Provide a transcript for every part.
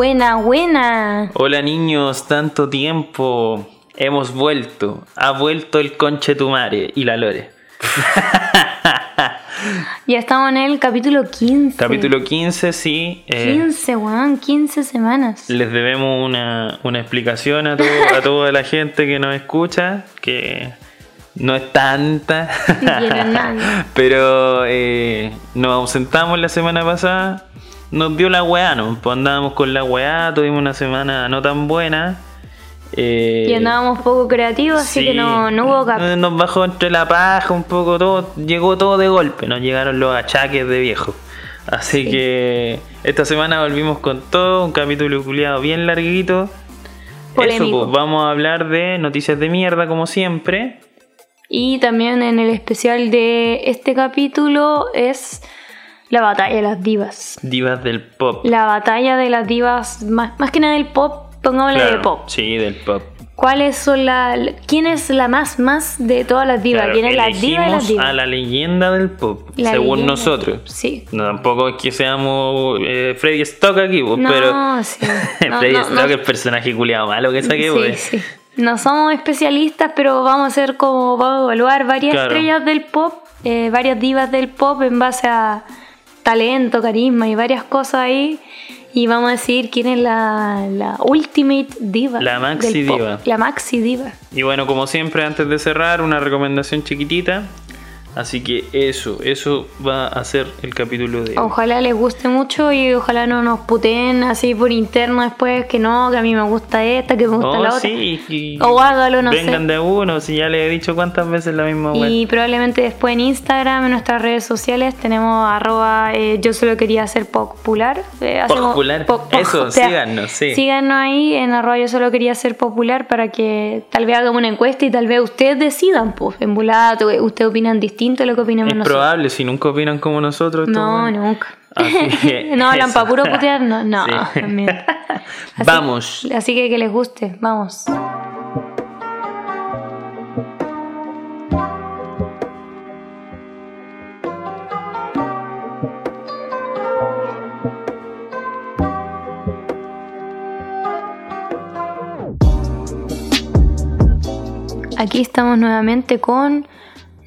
Buena, buena. Hola niños, tanto tiempo. Hemos vuelto. Ha vuelto el conche tu madre y la lore. Ya estamos en el capítulo 15. Capítulo 15, sí. eh, 15, weón, 15 semanas. les debemos una, una explicación a, todo- a toda la gente que nos escucha, que no es tanta. Pero eh, nos ausentamos la semana pasada. Nos dio la weá, ¿no? Pues andábamos con la weá, tuvimos una semana no tan buena. Eh, Y andábamos poco creativos, así sí, que no, no hubo cap. Nos bajó entre la paja un poco todo, llegó todo de golpe, nos llegaron los achaques de viejo. Así Sí. que esta semana volvimos con todo, un capítulo culiado bien larguito. Polémico. Eso, pues, vamos a hablar de noticias de mierda como siempre. Y también en el especial de este capítulo es la batalla de las divas. Divas del pop. La batalla de las divas, más, más que nada del pop, pongámosle Claro, de pop. Sí, del pop. ¿Cuáles son la, ¿Quién es la más más de todas las divas? Claro, ¿Quién es la diva de las divas? a la leyenda del pop, La según leyenda. nosotros. Sí. No, tampoco es que seamos eh, Freddy Stock aquí, pues, No, pero sí. No, Freddy no, Stock no. es el personaje culiado malo que saqué, Sí, pues. sí. No somos especialistas, pero vamos a hacer como vamos a evaluar varias Claro. estrellas del pop, eh, varias divas del pop en base a talento, carisma y varias cosas ahí. Y vamos a decir quién es la, la ultimate diva. La maxi diva. La maxi diva. Y bueno, como siempre, antes de cerrar, una recomendación chiquitita. Así que eso, eso va a ser el capítulo de hoy. Ojalá les guste mucho y ojalá no nos puteen así por interno después que no, que a mí me gusta esta, que me gusta Oh, la otra. sí, y- O hágalo, no vengan sé. de uno, si ya les he dicho cuántas veces la misma web. Y probablemente después en Instagram, en nuestras redes sociales, tenemos arroba eh, yo solo quería ser popular. Eh, Popular. po- po- Eso, o sea, síganos, sí. Síganos ahí en arroba yo solo quería ser popular para que tal vez hagamos una encuesta y tal vez ustedes decidan, pues, en volada, ustedes opinan distinto a lo que opinamos es nosotros. probable, si nunca opinan como nosotros. No, weones. nunca. Que no hablan para puro putear, no, no. Sí. Así- Vamos. Así que que les guste, vamos. Aquí estamos nuevamente con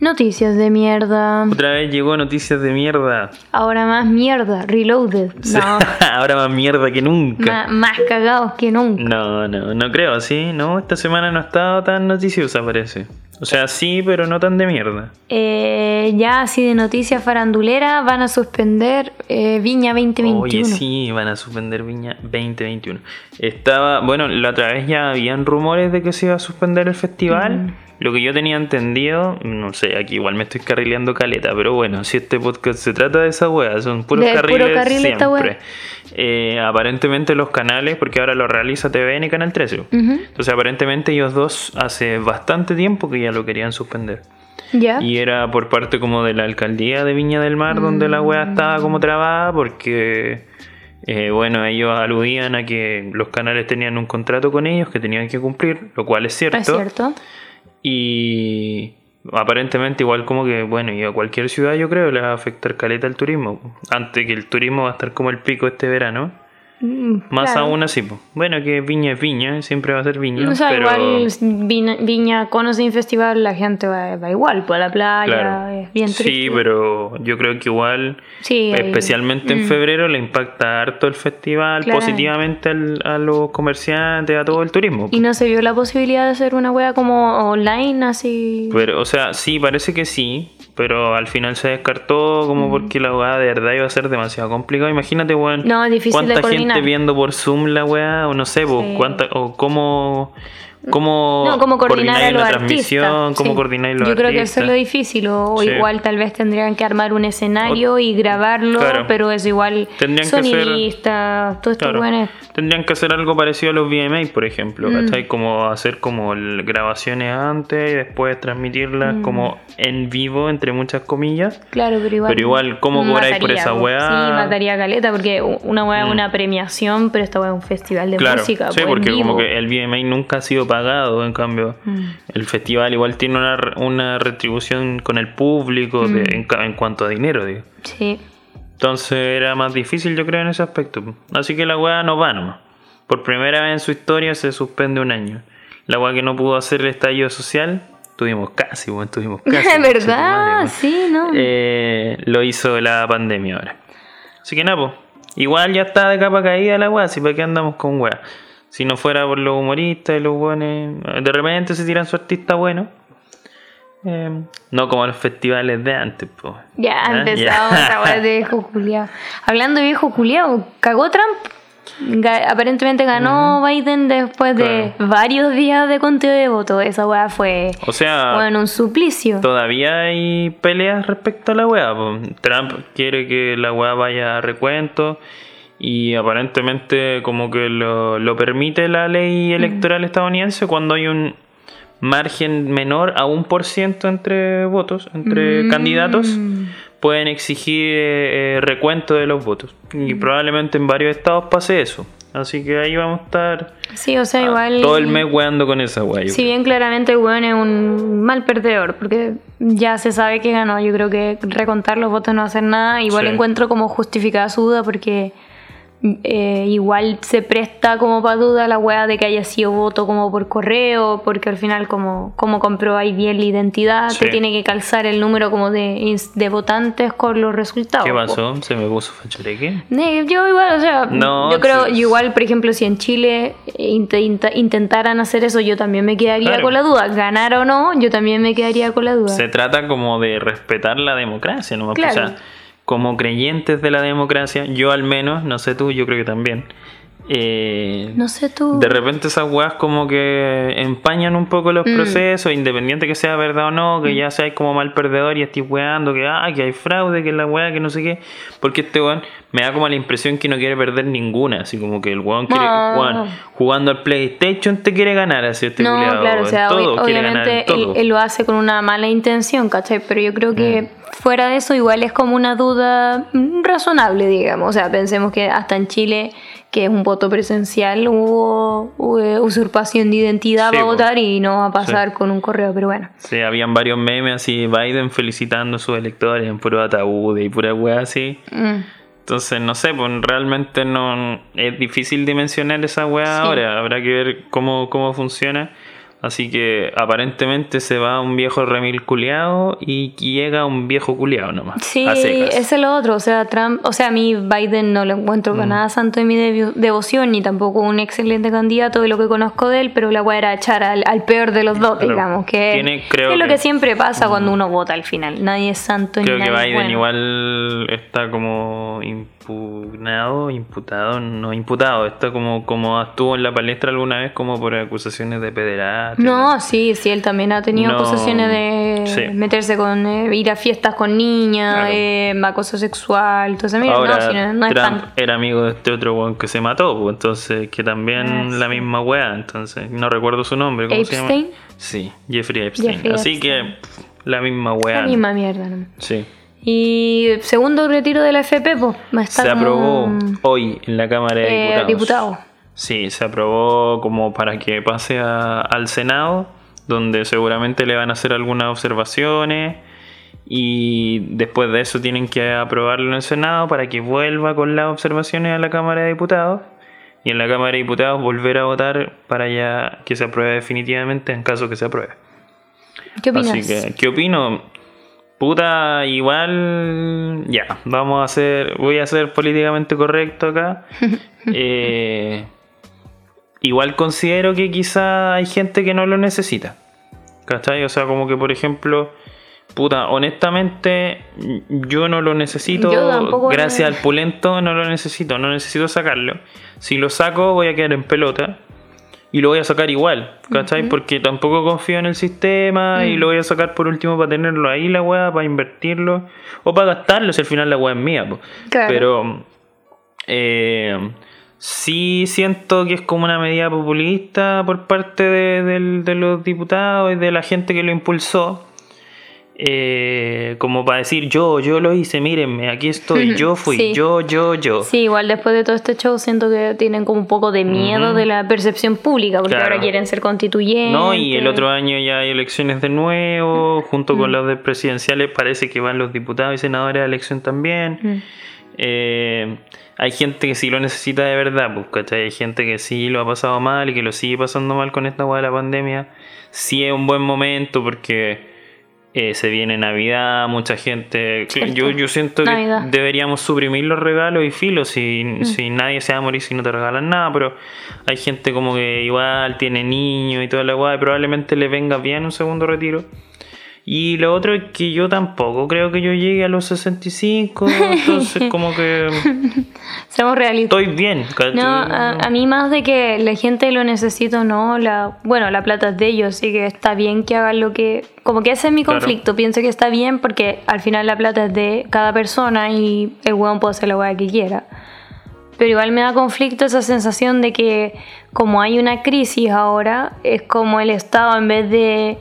noticias de mierda. Otra vez llegó noticias de mierda. Ahora más mierda, reloaded. No, Ahora más mierda que nunca. más cagados que nunca. No, no, no creo, ¿sí? No, esta semana no ha estado tan noticiosa, parece. O sea, sí, pero no tan de mierda. Eh, ya así de noticias farandulera van a suspender eh, Viña 2021. Oye, sí, van a suspender Viña 2021. Estaba, bueno, la otra vez ya habían rumores de que se iba a suspender el festival. Mm. Lo que yo tenía entendido, no sé, aquí igual me estoy carrileando caleta, pero bueno, si este podcast se trata de esa wea, son puros De puro carriles carril esta wea. siempre. Eh, aparentemente los canales, porque ahora lo realiza TVN y Canal 13. Ujú, Entonces aparentemente ellos dos hace bastante tiempo que ya lo querían suspender. Ya. Y era por parte como de la alcaldía de Viña del Mar donde la wea estaba como trabada porque, eh, bueno, ellos aludían a que los canales tenían un contrato con ellos que tenían que cumplir, lo cual es cierto. es cierto. Y aparentemente igual como que, bueno, y a cualquier ciudad yo creo le va a afectar caleta el turismo. Antes que el turismo va a estar como el pico este verano. Mm, Más claro. aún así, pues. Bueno, que Viña es Viña, siempre va a ser Viña. O sea, pero... igual Viña, Viña con o sin festival la gente va, va igual, a la playa, Claro. es bien triste. Sí, pero yo creo que igual, Sí, ahí- especialmente en Mm. febrero, le impacta harto el festival Claro. positivamente al- a los comerciantes, a todo el turismo. Y no se vio la posibilidad de hacer una wea como online, así. Pero, o sea, sí, parece que sí, pero al final se descartó Mm. como porque la weá de verdad iba a ser demasiado complicado. Imagínate, weón, No, es difícil de coordinar. Viendo por Zoom la weá, o no sé, cuánta, o cómo, cómo, No, cómo coordinar a coordináis los la artistas. transmisión, cómo sí. coordináis los Yo creo que artistas. eso es lo difícil, o, o Sí. igual tal vez tendrían que armar un escenario y grabarlo, Claro. pero es igual Tendrían que hacer- sonidista, todo esto Claro. bueno. Tendrían que hacer algo parecido a los VMA, por ejemplo, Mm. ¿cachai? Como hacer como grabaciones antes y después transmitirlas Mm. como en vivo, entre muchas comillas. Claro, pero igual. Pero igual, ¿cómo cobráis por esa weá? Sí, mataría caleta, porque una weá es Mm. una premiación, pero esta weá es un festival de Claro, música. sí, po, en porque como vivo. que el VMA nunca ha sido pagado, en cambio Mm. el festival igual tiene una, una retribución con el público de- Mm. en, en cuanto a dinero, digo. Sí. Entonces era más difícil, yo creo, en ese aspecto. Así que la weá no va nomás. Por primera vez en su historia se suspende un año. La weá que no pudo hacer el estallido social, tuvimos casi, bueno, tuvimos casi. Es verdad, sí, ¿no? Eh, lo hizo la pandemia ahora. Así que nada, pues. Igual ya está de capa caída la weá, así para qué andamos con weá. Si no fuera por los humoristas y los buenos, de repente se tiran su artista bueno. Eh, no como los festivales de antes, pues. Ya, empezamos esa weá de viejo culiao. Hablando de viejo culiao, ¿cagó Trump? Ga- aparentemente ganó Biden después de varios días de conteo de votos. Esa weá fue, O sea, bueno, un suplicio. todavía hay peleas respecto a la weá. Trump quiere que la weá vaya a recuento y aparentemente como que lo, lo permite la ley electoral estadounidense cuando hay un margen menor a un por ciento entre votos, entre Mm. candidatos, pueden exigir eh, eh, recuento de los votos. Y probablemente en varios estados pase eso. Así que ahí vamos a estar Sí, o sea, ah, igual. todo el mes weando con esa yo Si creo. bien claramente el weón es un mal perdedor, porque ya se sabe que ganó. Yo creo que recontar los votos no va a hacer nada. Igual Sí. encuentro como justificada su duda, porque eh, igual se presta como para duda la weá de que haya sido voto como por correo, porque al final, como, como comprobáis bien la identidad, Sí. te tiene que calzar el número como de, de votantes con los resultados. ¿Qué po. pasó? ¿Se me puso fachoreque? Eh, Yo igual, o sea, No, yo creo, sí. igual, por ejemplo, si en Chile eh, int- int- intentaran hacer eso, yo también me quedaría Claro. con la duda. Ganar o no, yo también me quedaría con la duda. Se trata como de respetar la democracia, ¿no? Claro. O sea, como creyentes de la democracia, yo al menos, no sé tú, yo creo que también. eh, No sé tú. De repente esas weas como que empañan un poco los Mm. procesos, independiente que sea verdad o no, que ya seas como mal perdedor y estés weando, que, ah, que hay fraude, que la wea, que no sé qué. Porque este weón me da como la impresión que no quiere perder ninguna, así como que el weón quiere, No. weón, jugando al PlayStation te quiere ganar, así este no, culiao, claro, o sea, todo, obvi- quiere ganar obviamente él, todo. él lo hace con una mala intención, ¿cachai? Pero yo creo que Mm. Fuera de eso igual es como una duda razonable, digamos. O sea, pensemos que hasta en Chile, que es un voto presencial, hubo, usurpación de identidad Sí, para votar y no va a pasar con un correo, pero bueno. Sí, habían varios memes así, Biden felicitando a sus electores en puro ataúd y pura wea así. Mm. Entonces, no sé, pues realmente no es difícil dimensionar esa weá Sí. ahora. Habrá que ver cómo, cómo funciona. Así que aparentemente se va un viejo remil culeado y llega un viejo culeado nomás. Sí, a ese es lo otro. O sea, Trump, o sea, a mí Biden no lo encuentro para Mm. nada santo de mi devo- devoción, ni tampoco un excelente candidato de lo que conozco de él, pero la weá era echar al, al peor de los dos, digamos, que, Tiene- creo que es lo que- que siempre pasa cuando uno vota al final. Nadie es santo Creo ni que nadie es Biden bueno. igual está como impugnado, imputado, no imputado, está como, como estuvo en la palestra alguna vez como por acusaciones de pederastia. No, sí, sí, él también ha tenido No, acusaciones de sí. meterse con, eh, ir a fiestas con niñas, Claro. eh, acoso sexual, todo eso. Mira, Ahora, no, si no, no es Trump tan... era amigo de este otro weón que se mató, pues, entonces, que también Ah, la misma weá, entonces, no recuerdo su nombre, ¿cómo se ¿Epstein? llama? Sí, Jeffrey Epstein. Jeffrey Así Epstein. que, la misma weá. La misma mierda, ¿no? Sí. Y segundo retiro de la FP, pues, Se aprobó hoy en la Cámara de eh, Diputados. diputado. Sí, se aprobó como para que pase a- al Senado, donde seguramente le van a hacer algunas observaciones y después de eso tienen que aprobarlo en el Senado para que vuelva con las observaciones a la Cámara de Diputados y en la Cámara de Diputados volver a votar para ya que se apruebe definitivamente en caso que se apruebe. ¿Qué opinas? Así que, ¿qué opino? Puta, igual. Ya, vamos a hacer. Voy a ser políticamente correcto acá. Eh, igual considero que quizá hay gente que no lo necesita. ¿Cachai? O sea, como que por ejemplo. Puta, honestamente, yo no lo necesito. Gracias al pulento, no lo necesito. No necesito sacarlo. Si lo saco, voy a quedar en pelota y lo voy a sacar igual, ¿cachai? Porque tampoco confío en el sistema Mm. y lo voy a sacar por último para tenerlo ahí la weá, para invertirlo o para gastarlo si al final la weá es mía. Claro. Pero eh, sí siento que es como una medida populista por parte de los diputados y de la gente que lo impulsó. Eh, como para decir yo, yo lo hice, mírenme, aquí estoy, yo fui, Sí. yo, yo, yo. Sí, igual después de todo este show siento que tienen como un poco de miedo de la percepción pública, porque Claro. ahora quieren ser constituyentes. No, y el otro año ya hay elecciones de nuevo, junto con las de presidenciales parece que van los diputados y senadores a elección también. Eh, hay gente que sí lo necesita de verdad, pues, ¿cachai? Hay gente que sí lo ha pasado mal y que lo sigue pasando mal con esta hueá de la pandemia. Sí es un buen momento porque eh, se viene Navidad, mucha gente. Cierto. Yo, yo siento Navidad. que deberíamos suprimir los regalos y filos. Si, Mm. si nadie se va a morir si no te regalan nada, pero hay gente como que igual tiene niños y toda la guay, probablemente le venga bien un segundo retiro. Y lo otro es que yo tampoco creo que yo llegue a los 65, entonces como que Seamos realistas. estoy bien. No, a, a mí más de que la gente lo necesita no, la, bueno, la plata es de ellos, así que está bien que hagan lo que... Como que ese es mi Claro. conflicto, pienso que está bien porque al final la plata es de cada persona y el weón puede hacer la weá que quiera. Pero igual me da conflicto esa sensación de que como hay una crisis ahora, es como el Estado en vez de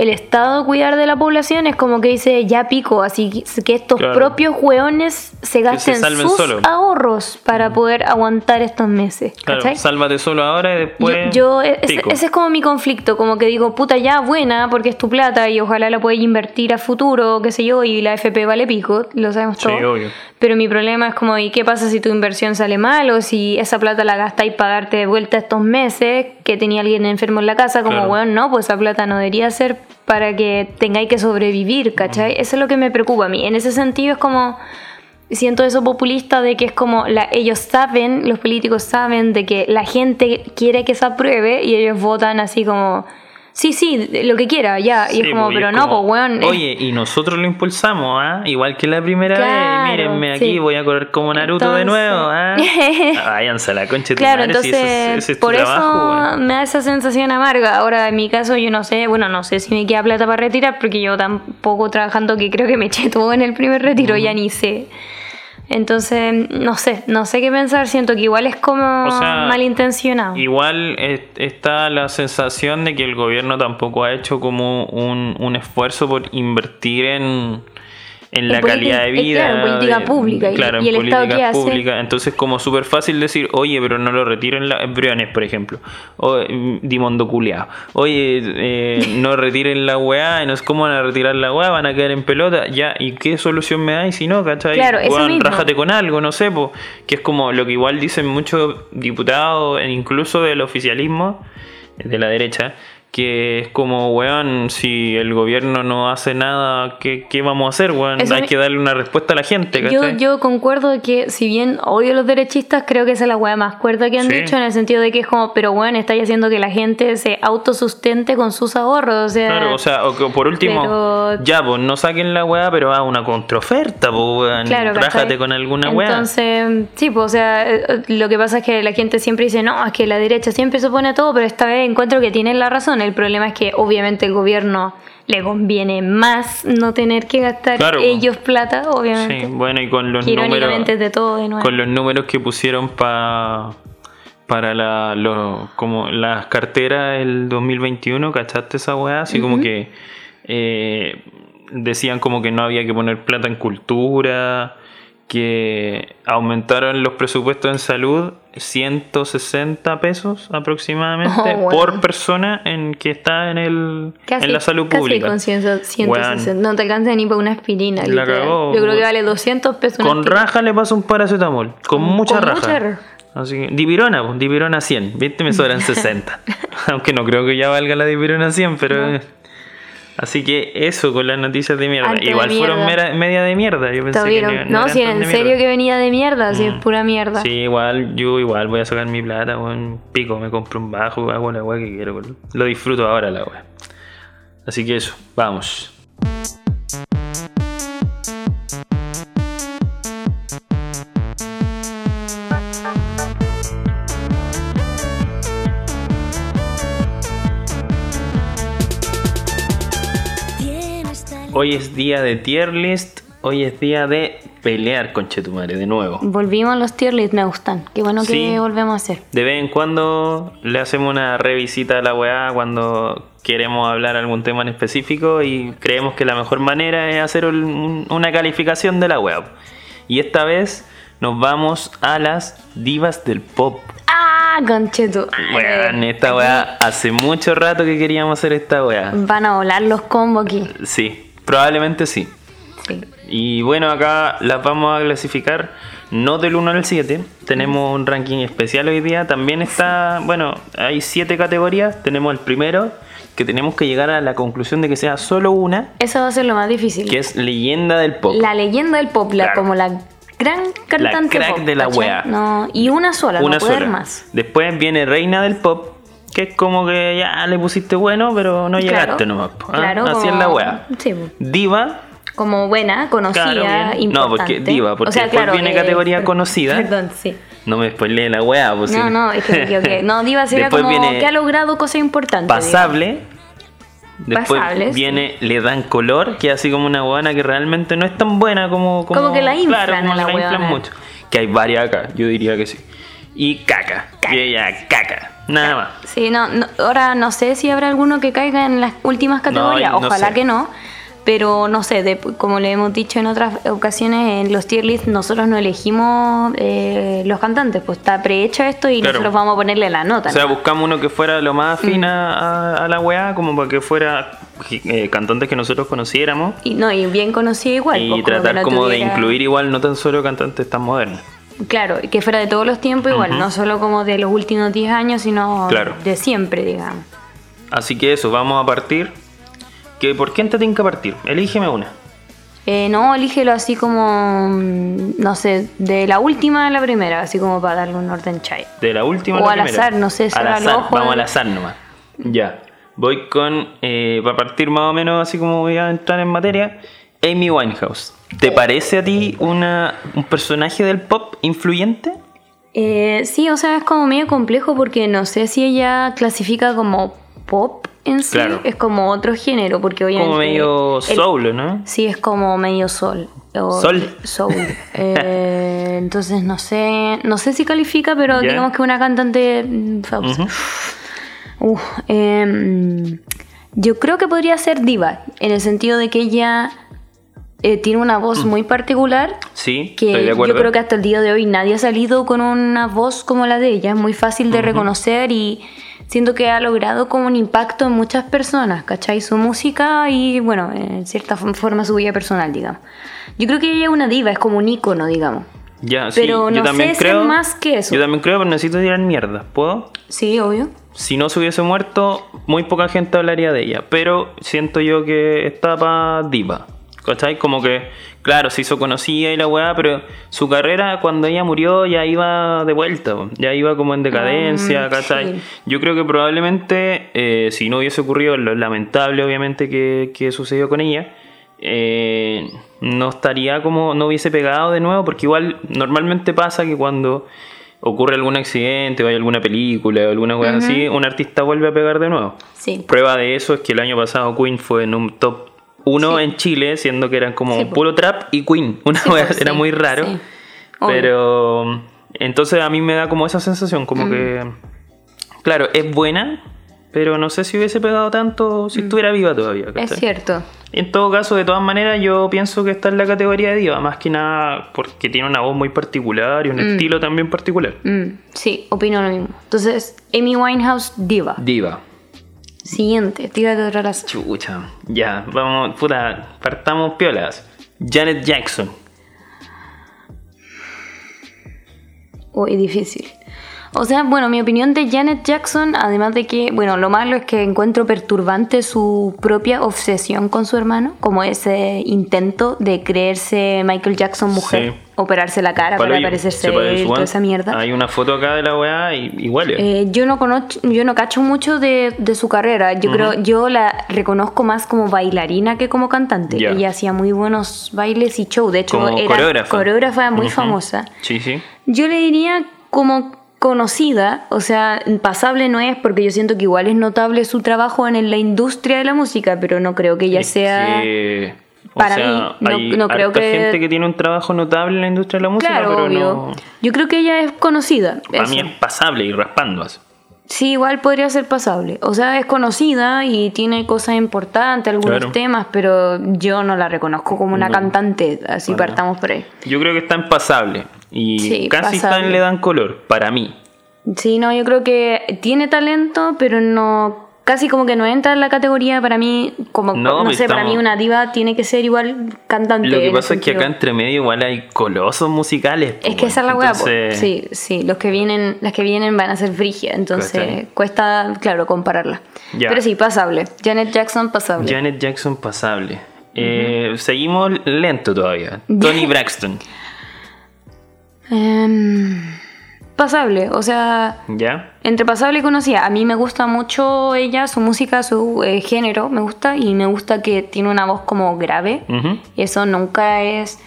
el Estado cuidar de la población es como que dice ya pico, así que estos Claro. propios hueones se gasten sus solo. ahorros para poder aguantar estos meses. Claro, ¿cachai? sálvate solo ahora y después. yo, yo- e, ese, ese es como mi conflicto, como que digo, puta ya buena, porque es tu plata y ojalá la puedas invertir a futuro, qué sé yo, y la FP vale pico, lo sabemos Sí, obvio. Pero mi problema es como, ¿y qué pasa si tu inversión sale mal? O si esa plata la gastáis para darte de vuelta estos meses que tenía alguien enfermo en la casa, como, Claro. weón, no, pues esa plata no debería ser para que tengáis que sobrevivir, ¿cachai? Eso es lo que me preocupa a mí. En ese sentido es como, siento eso populista de que es como, la, ellos saben, los políticos saben de que la gente quiere que se apruebe y ellos votan así como, sí, sí, lo que quiera, ya. y es como, pues, pero es no, pues weón. eh, Oye, y nosotros lo impulsamos, ¿ah? Igual que la primera Claro, vez. Mírenme aquí, voy a correr como Naruto de Entonces- nuevo, ¿ah? Váyanse a la concha de tu Claro, si entonces ese es- ese es tu por eso me da esa sensación amarga. Ahora, en mi caso, yo no sé, bueno, no sé si me queda plata para retirar, porque yo tampoco trabajando que creo que me eché todo en el primer retiro, ya ni sé. Entonces, no sé, no sé qué pensar, siento que igual es como O sea, malintencionado. Igual es- está la sensación de que el gobierno tampoco ha hecho como un, un esfuerzo por invertir en, en la política- calidad de eh, vida. claro, en política de- pública. Y- Claro, y en Estado, políticas públicas. Entonces, como súper fácil decir, oye, pero no lo retiren los embriones, por ejemplo. O mm, Dimondo culiao. Oye, eh, no retiren la weá. No es cómo van a retirar la weá, van a quedar en pelota. Ya, ¿y qué solución me dais si no, cachai? Claro, Weón, mismo. rájate con algo, no sé, po, que es como lo que igual dicen muchos diputados, e incluso del oficialismo, de la derecha, que es como, weón, si el gobierno no hace nada, ¿qué, qué vamos a hacer, weón? Eso Hay que darle una respuesta a la gente, Yo, ¿cachai? yo concuerdo que si bien odio a los derechistas, creo que esa es la weá más cuerda que han Sí. dicho en el sentido de que es como, pero bueno, estáis haciendo que la gente se autosustente con sus ahorros. O sea, Claro, o sea, o que por último, Pero- ya, pues no saquen la weá, pero haga una contraoferta, pues, weón. Claro, con alguna weá. Entonces, sí, pues, o sea, eh, lo que pasa es que la gente siempre dice, no, es que la derecha siempre se opone a todo, pero esta vez encuentro que tienen la razón. El problema es que obviamente el gobierno le conviene más no tener que gastar Claro. ellos plata, obviamente. Sí, bueno, y con los números. irónicamente es de todo de nuevo. con los números que pusieron pa, para la, como las carteras el 2021, ¿cachaste esa weá? Así como que eh, decían como que no había que poner plata en cultura, que aumentaron los presupuestos en salud 160 pesos aproximadamente Oh, bueno. por persona en que está en el Casi, en la salud casi pública. con 100, 160. Weón. No te alcanza ni para una aspirina. La cagó, Yo creo que vale 200 pesos Con aspirina. raja le pasa un paracetamol. Con mucha con raja. mucha raja. Así que, Dipirona, pues, Dipirona 100. ¿Viste? Me sobran 60. Aunque no creo que ya valga la Dipirona 100, pero. eh. Así que eso con las noticias de mierda. Alto de Igual fueron mierda. mera- media de mierda. Yo pensé que no, no, si en serio que venía de mierda, si es Mm. pura mierda. Sí, igual, yo igual voy a sacar mi plata, un pico, me compro un bajo, hago la weá que quiero. Lo disfruto ahora la weá. Así que eso, vamos. Hoy es día de tier list, hoy es día de pelear con Chetumare de nuevo. Volvimos a los tier list, me gustan. Qué bueno Sí. que volvemos a hacer. De vez en cuando le hacemos una revisita a la weá cuando queremos hablar algún tema en específico y creemos que la mejor manera es hacer un- una calificación de la weá. Y esta vez nos vamos a las divas del pop. ¡Ah, conchetu! Weón, esta weá hace mucho rato que queríamos hacer esta weá. Van a volar los combos aquí. Sí, probablemente sí. Sí. Y bueno, acá las vamos a clasificar no del 1 al 7. Tenemos un ranking especial hoy día. También está, bueno, hay 7 categorías. Tenemos el primero, que tenemos que llegar a la conclusión de que sea solo una, Eso va a ser lo más difícil. que es leyenda del pop. La leyenda del pop, la- como la gran cantante crack pop, de la ¿cachai? wea. No, y una sola, una no puede sola. haber más. Después viene reina del pop, que es como que ya le pusiste bueno, pero no llegaste Claro, nomás. ¿ah? claro, Así es como- la wea. sí, po. Diva, Como buena, conocida, Claro, importante. No, porque diva, porque después viene categoría per- conocida. Perdón, sí. no me spoileé la wea, pues No, no, es que equivoqué. No, diva sería Después como viene que ha logrado cosas importantes. pasable. Después viene le dan color, que es así como una guana que realmente no es tan buena como. Como que la inflan claro, como a la la inflan mucho. Que hay varias acá, yo diría que sí. Y caca. Y ya, caca. Nada más. Sí, no, no, ahora no sé si habrá alguno que caiga en las últimas categorías. No, no Ojalá sé. que no. Pero no sé, de- como le hemos dicho en otras ocasiones, en los tier list nosotros no elegimos eh, los cantantes, pues está prehecho esto y Claro. nosotros vamos a ponerle la nota. O sea, buscamos uno que fuera lo más Mm. afina a, a la weá, como para que fuera eh, cantantes que nosotros conociéramos. y, no, y bien conocido igual. y pues, tratar como de incluir igual no tan solo cantantes tan modernos. Claro, que fuera de todos los tiempos igual, no solo como de los últimos 10 años, sino Claro. de siempre, digamos. Así que eso, vamos a partir. ¿Que ¿Por quién te tiene que partir? Elígeme una. Eh, no, elígelo así como, mm, no sé, de la última a la primera, así como para darle un orden chai. De la última a O la al primera. azar, no sé, si Al al azar, ojo Vamos al azar nomás. Ya. Voy con. Eh, para partir más o menos, así como voy a entrar en materia. Amy Winehouse. ¿Te parece a ti una, un personaje del pop influyente? Eh, sí, o sea, es como medio complejo porque no sé si ella clasifica como pop en sí, Claro. es como otro género, porque obviamente... Como medio el- soul, ¿no? Sí, es como medio sol. o- Sol. Soul. Eh, entonces no sé, no sé si califica, pero digamos que una cantante em, yo creo que podría ser diva, en el sentido de que ella eh, tiene una voz muy particular. Sí, Que Mm. estoy de acuerdo. yo creo que hasta el día de hoy nadie ha salido con una voz como la de ella. Es muy fácil de reconocer y siento que ha logrado como un impacto en muchas personas, ¿cachai? Su música y, bueno, en cierta forma su vida personal, digamos. Yo creo que ella es una diva, es como un ícono, digamos. Ya, sí, pero yo no también sé si creo. es más que eso. Yo también creo, pero necesito tirar mierda. ¿Puedo? Sí, obvio. Si no se hubiese muerto, muy poca gente hablaría de ella. Pero siento yo que está para diva. ¿Cachai? Como que, claro, se hizo conocida y la weá, pero su carrera cuando ella murió ya iba de vuelta. Ya iba como en decadencia, Mm, ¿cachai? sí. Yo creo que probablemente, eh, si no hubiese ocurrido lo lamentable, obviamente, que, que sucedió con ella, eh, no estaría como, no hubiese pegado de nuevo, porque igual normalmente pasa que cuando ocurre algún accidente o hay alguna película o alguna cosa así, un artista vuelve a pegar de nuevo. Sí. Prueba de eso es que el año pasado Queen fue en un top 1 Sí. en Chile, siendo que eran como Sí, puro trap y Queen. Una Sí, pues, era sí, muy raro. Pero entonces a mí me da como esa sensación, como que, claro, es buena, pero no sé si hubiese pegado tanto si estuviera viva todavía. Es cierto. En todo caso, de todas maneras, yo pienso que está en la categoría de diva, más que nada porque tiene una voz muy particular y un estilo también particular. Mm, sí, opino lo mismo. Entonces, Amy Winehouse, diva. Diva. Siguiente, tírate otra raza. Chucha. Ya, vamos, puta, partamos piolas. Janet Jackson. Uy, difícil. O sea, bueno, mi opinión de Janet Jackson, además de que, bueno, lo malo es que encuentro perturbante su propia obsesión con su hermano, como ese intento de creerse Michael Jackson mujer, Sí. operarse la cara para parecerse se parece él, toda esa mierda. Hay una foto acá de la weá y, huele. Eh, yo no conozco, yo no cacho mucho de, de su carrera. Yo creo, yo la reconozco más como bailarina que como cantante. Ya. Ella hacía muy buenos bailes y show. De hecho, Como era coreógrafa. coreógrafa muy famosa. Sí, sí. Yo le diría como conocida, o sea, pasable no es porque yo siento que igual es notable su trabajo en la industria de la música, pero no creo que ella Es sea... que, o para sea, mí, no- hay no creo que- gente que tiene un trabajo notable en la industria de la música, Claro, pero obvio. no. Yo creo que ella es conocida. Para eso. mí es pasable y raspando así. Sí, igual podría ser pasable. O sea, es conocida y tiene cosas importantes, algunos Claro. temas, pero yo no la reconozco como una No. cantante, así partamos por ahí. Yo creo que está en pasable. Y Sí, casi pasable. le dan color, para mí. Sí, no, yo creo que tiene talento, pero no casi como que no entra en la categoría para mí, como No, no, pues sé, para mí una diva tiene que ser igual cantante. Lo que pasa es que acá entre medio igual hay colosos musicales. Es que esa es la weá, entonces- Sí, sí, los que vienen, las que vienen van a ser frigias, entonces ¿Cachai? cuesta, claro, compararla. Ya. Pero sí, pasable. Janet Jackson, pasable. Janet Jackson pasable. Eh, seguimos lento todavía. Tony Braxton. Em, pasable, o sea, ¿Ya? entre pasable y conocida. A mí me gusta mucho ella, su música, su eh, género, me gusta y me gusta que tiene una voz como grave. Ujú. Eso nunca es.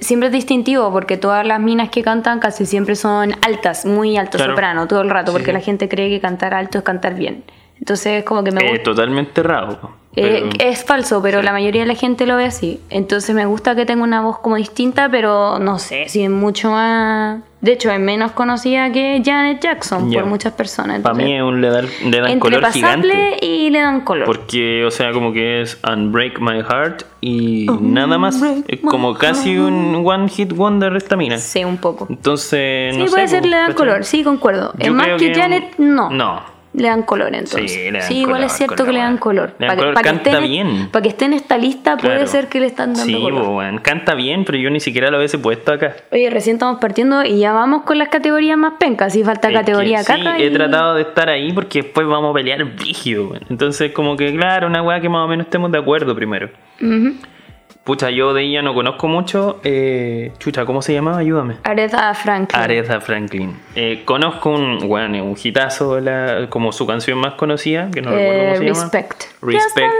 Siempre es distintivo porque todas las minas que cantan casi siempre son altas, muy alto Claro. soprano todo el rato, Sí, porque sí. la gente cree que cantar alto es cantar bien. Entonces, como que me Eh, gusta. totalmente raro. Eh, Pero- es falso, pero la mayoría de la gente lo ve así. Entonces me gusta que tenga una voz como distinta, pero no sé si es mucho más. De hecho, es menos conocida que Janet Jackson Ya. por muchas personas. Para mí es un le dan, le dan color pasable gigante. y le dan color. Porque, o sea, como que es Unbreak My Heart y Oh, nada más. Unbreak Es como casi un One Hit Wonder esta mina. Sí, un poco. Entonces, Sí, no puede sé, ser po, le dan color, sí, concuerdo. Es más que, que- Janet, no. No. Le dan color entonces. Sí, le dan igual color, es cierto color, que le dan color. Le dan Para color, que, canta esté en- bien. Para que esté en esta lista puede Claro. ser que le están dando Sí, color. po, weón. canta bien, pero yo ni siquiera lo hubiese puesto acá. Oye, recién estamos partiendo y ya vamos con las categorías más pencas. Si falta Es categoría que sí, caca. he y- tratado de estar ahí porque después vamos a pelear brígido, weón. Entonces, como que, claro, una weá que más o menos estemos de acuerdo primero. Ujú. Pucha, yo de ella no conozco mucho. Eh, chucha, ¿cómo se llamaba? Ayúdame. Aretha Franklin. Aretha Franklin. Eh, conozco un, bueno, un hitazo, la- como su canción más conocida, que no recuerdo Eh, cómo se llama. Respect. Respect.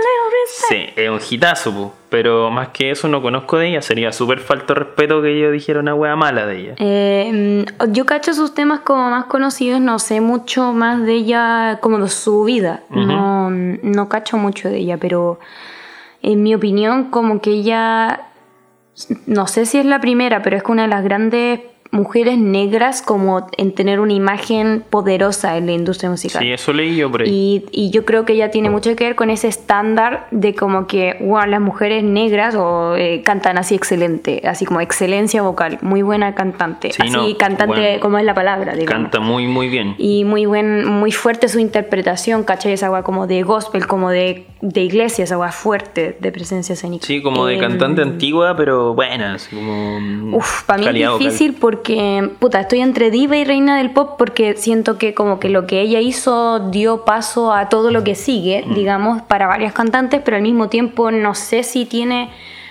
Sí, es un hitazo, po. pero más que eso no conozco de ella. Sería súper falto respeto que yo dijera una wea mala de ella. Eh, mm, yo cacho sus temas como más conocidos, no sé mucho más de ella, como de su vida. no, no cacho mucho de ella, pero en mi opinión, como que ella, no sé si es la primera, pero es que una de las grandes mujeres negras como en tener una imagen poderosa en la industria musical. Sí, eso leí yo por ahí. Y, y yo creo que ella tiene mucho que ver con ese estándar de como que, wow, las mujeres negras o, eh, cantan así excelente, así como excelencia vocal, muy buena cantante, Sí, así no, cantante bueno, como es la palabra, digamos. Canta muy, muy bien. Y muy buen, muy fuerte su interpretación, ¿cachai? Esa agua como de gospel, como de, de iglesia, esa agua fuerte de presencia escénica. Sí, como de Em, cantante antigua, pero buena. Así como. Uf, para mí es calidad vocal. difícil porque, puta, estoy entre diva y reina del pop porque siento que como que lo que ella hizo dio paso a todo lo que sigue, Mm. digamos, para varias cantantes, pero al mismo tiempo no sé si tiene,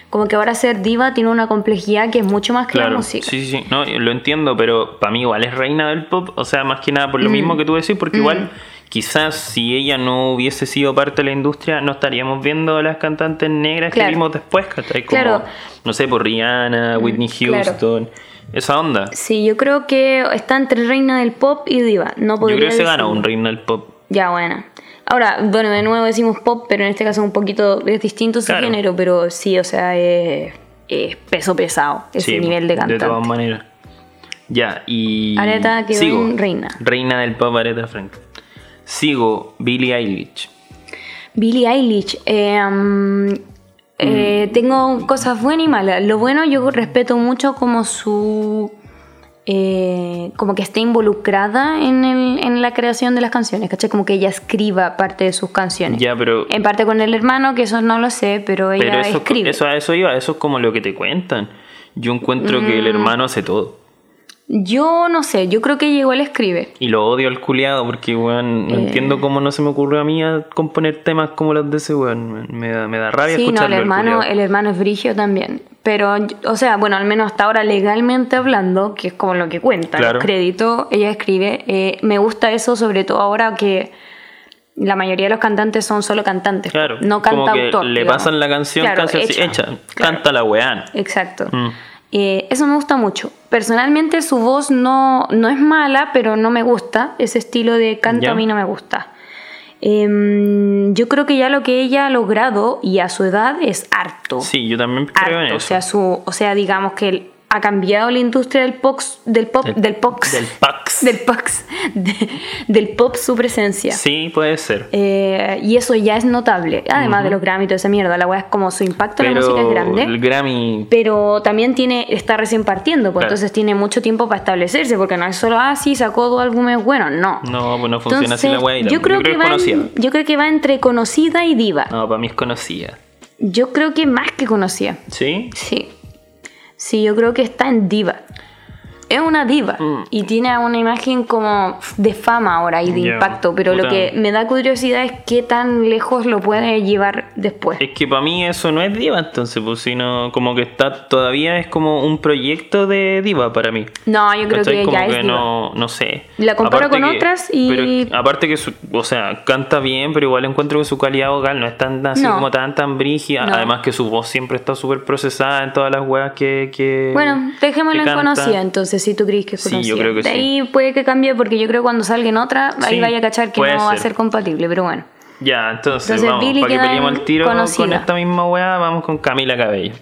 como que ahora ser diva tiene una complejidad que es mucho más que la Claro, música. sí, sí, sí, no, lo entiendo, pero para mí igual es reina del pop, o sea, más que nada por lo Mm. mismo que tú decís, porque igual quizás si ella no hubiese sido parte de la industria, no estaríamos viendo a las cantantes negras Claro. que vimos después, ¿cachai? Como, Claro. no sé, por Rihanna, Whitney claro. Esa onda. Sí, yo creo que está entre reina del pop y diva. No Yo podría creo que se gana un reina del pop. Ya, bueno. Ahora, bueno, de nuevo decimos pop, pero en este caso un poquito es distinto su Claro. género, pero sí, o sea, es, es peso pesado ese Sí, nivel de cantante. De todas maneras. Ya, y. Aretha quedó sigo. en reina. Reina del pop, Aretha Franklin. Sigo, Billie Eilish. Billie Eilish. eh, um, eh, tengo cosas buenas y malas. Lo bueno, yo respeto mucho como su. eh, como que esté involucrada en, el- en la creación de las canciones, ¿cachai? Como que ella escriba parte de sus canciones. Ya, pero. En parte con el hermano, que eso no lo sé, pero ella Pero eso, escribe. eso a eso iba, eso es como lo que te cuentan. Yo encuentro que Mm. el hermano hace todo. Yo no sé, yo creo que ella igual escribe. Y lo odio al culiado porque, weón, no Eh. entiendo cómo no se me ocurrió a mí a componer temas como los de ese weón. Me da, me da rabia Sí, no, el hermano, el hermano es brigio también. Pero, o sea, bueno, al menos hasta ahora legalmente hablando, que es como lo que cuenta, Claro. los créditos, ella escribe. Eh, me gusta eso, sobre todo ahora que la mayoría de los cantantes son solo cantantes, Claro, no como que cantautor. le digamos. pasan la canción Claro, casi así, hecha. hecha. Claro. Canta la weá. Exacto. Mm. Eh, eso me gusta mucho. Personalmente su voz no, no es mala, pero no me gusta. Ese estilo de canto a mí no me gusta. Em, yo creo que ya lo que ella ha logrado y a su edad es harto. Sí, yo también creo en eso. O sea, su, o sea, digamos que ha cambiado la industria del pop, del pop, Del- del pox, Del Pax. del pox, de- del pop su presencia. Sí, puede ser. Eh, y eso ya es notable, además de los Grammy y toda esa mierda. La weá es como su impacto en la música es Pero grande. el Grammy. Pero también tiene, está recién partiendo, pues Claro. entonces tiene mucho tiempo para establecerse, porque no es solo, ah, sí, sacó dos álbumes buenos, no. No, pues no funciona así la weá. y yo creo, que, que va en- yo creo que va entre conocida y diva. No, para mí es conocida. Yo creo que más que conocida. ¿Sí? Sí. Sí, yo creo que está en diva. Es una diva Mm. y tiene una imagen como de fama ahora y de impacto, pero lo que me da curiosidad es qué tan lejos lo puede llevar después. Es que para mí eso no es diva, entonces, pues, sino como que está todavía es como un proyecto de diva para mí. No, yo creo ¿Cachai? que como ya es que diva. no, no sé. La comparo Aparte con que- otras y- pero aparte que, su- o sea, canta bien, pero igual encuentro que su calidad vocal no es tan así No. como tan tan brígida. No. Además que su voz siempre está súper procesada en todas las weas que, que Bueno, dejémoslo en conocida entonces, si tú crees que es Sí, yo creo que de sí. ahí puede que cambie porque yo creo que cuando salga en otra, ahí Sí, vaya a cachar que no va a ser. ser compatible, pero bueno. Ya, entonces, Entonces, vamos, Billie para que peleemos el tiro conocida. con esta misma wea, vamos con Camila Cabello.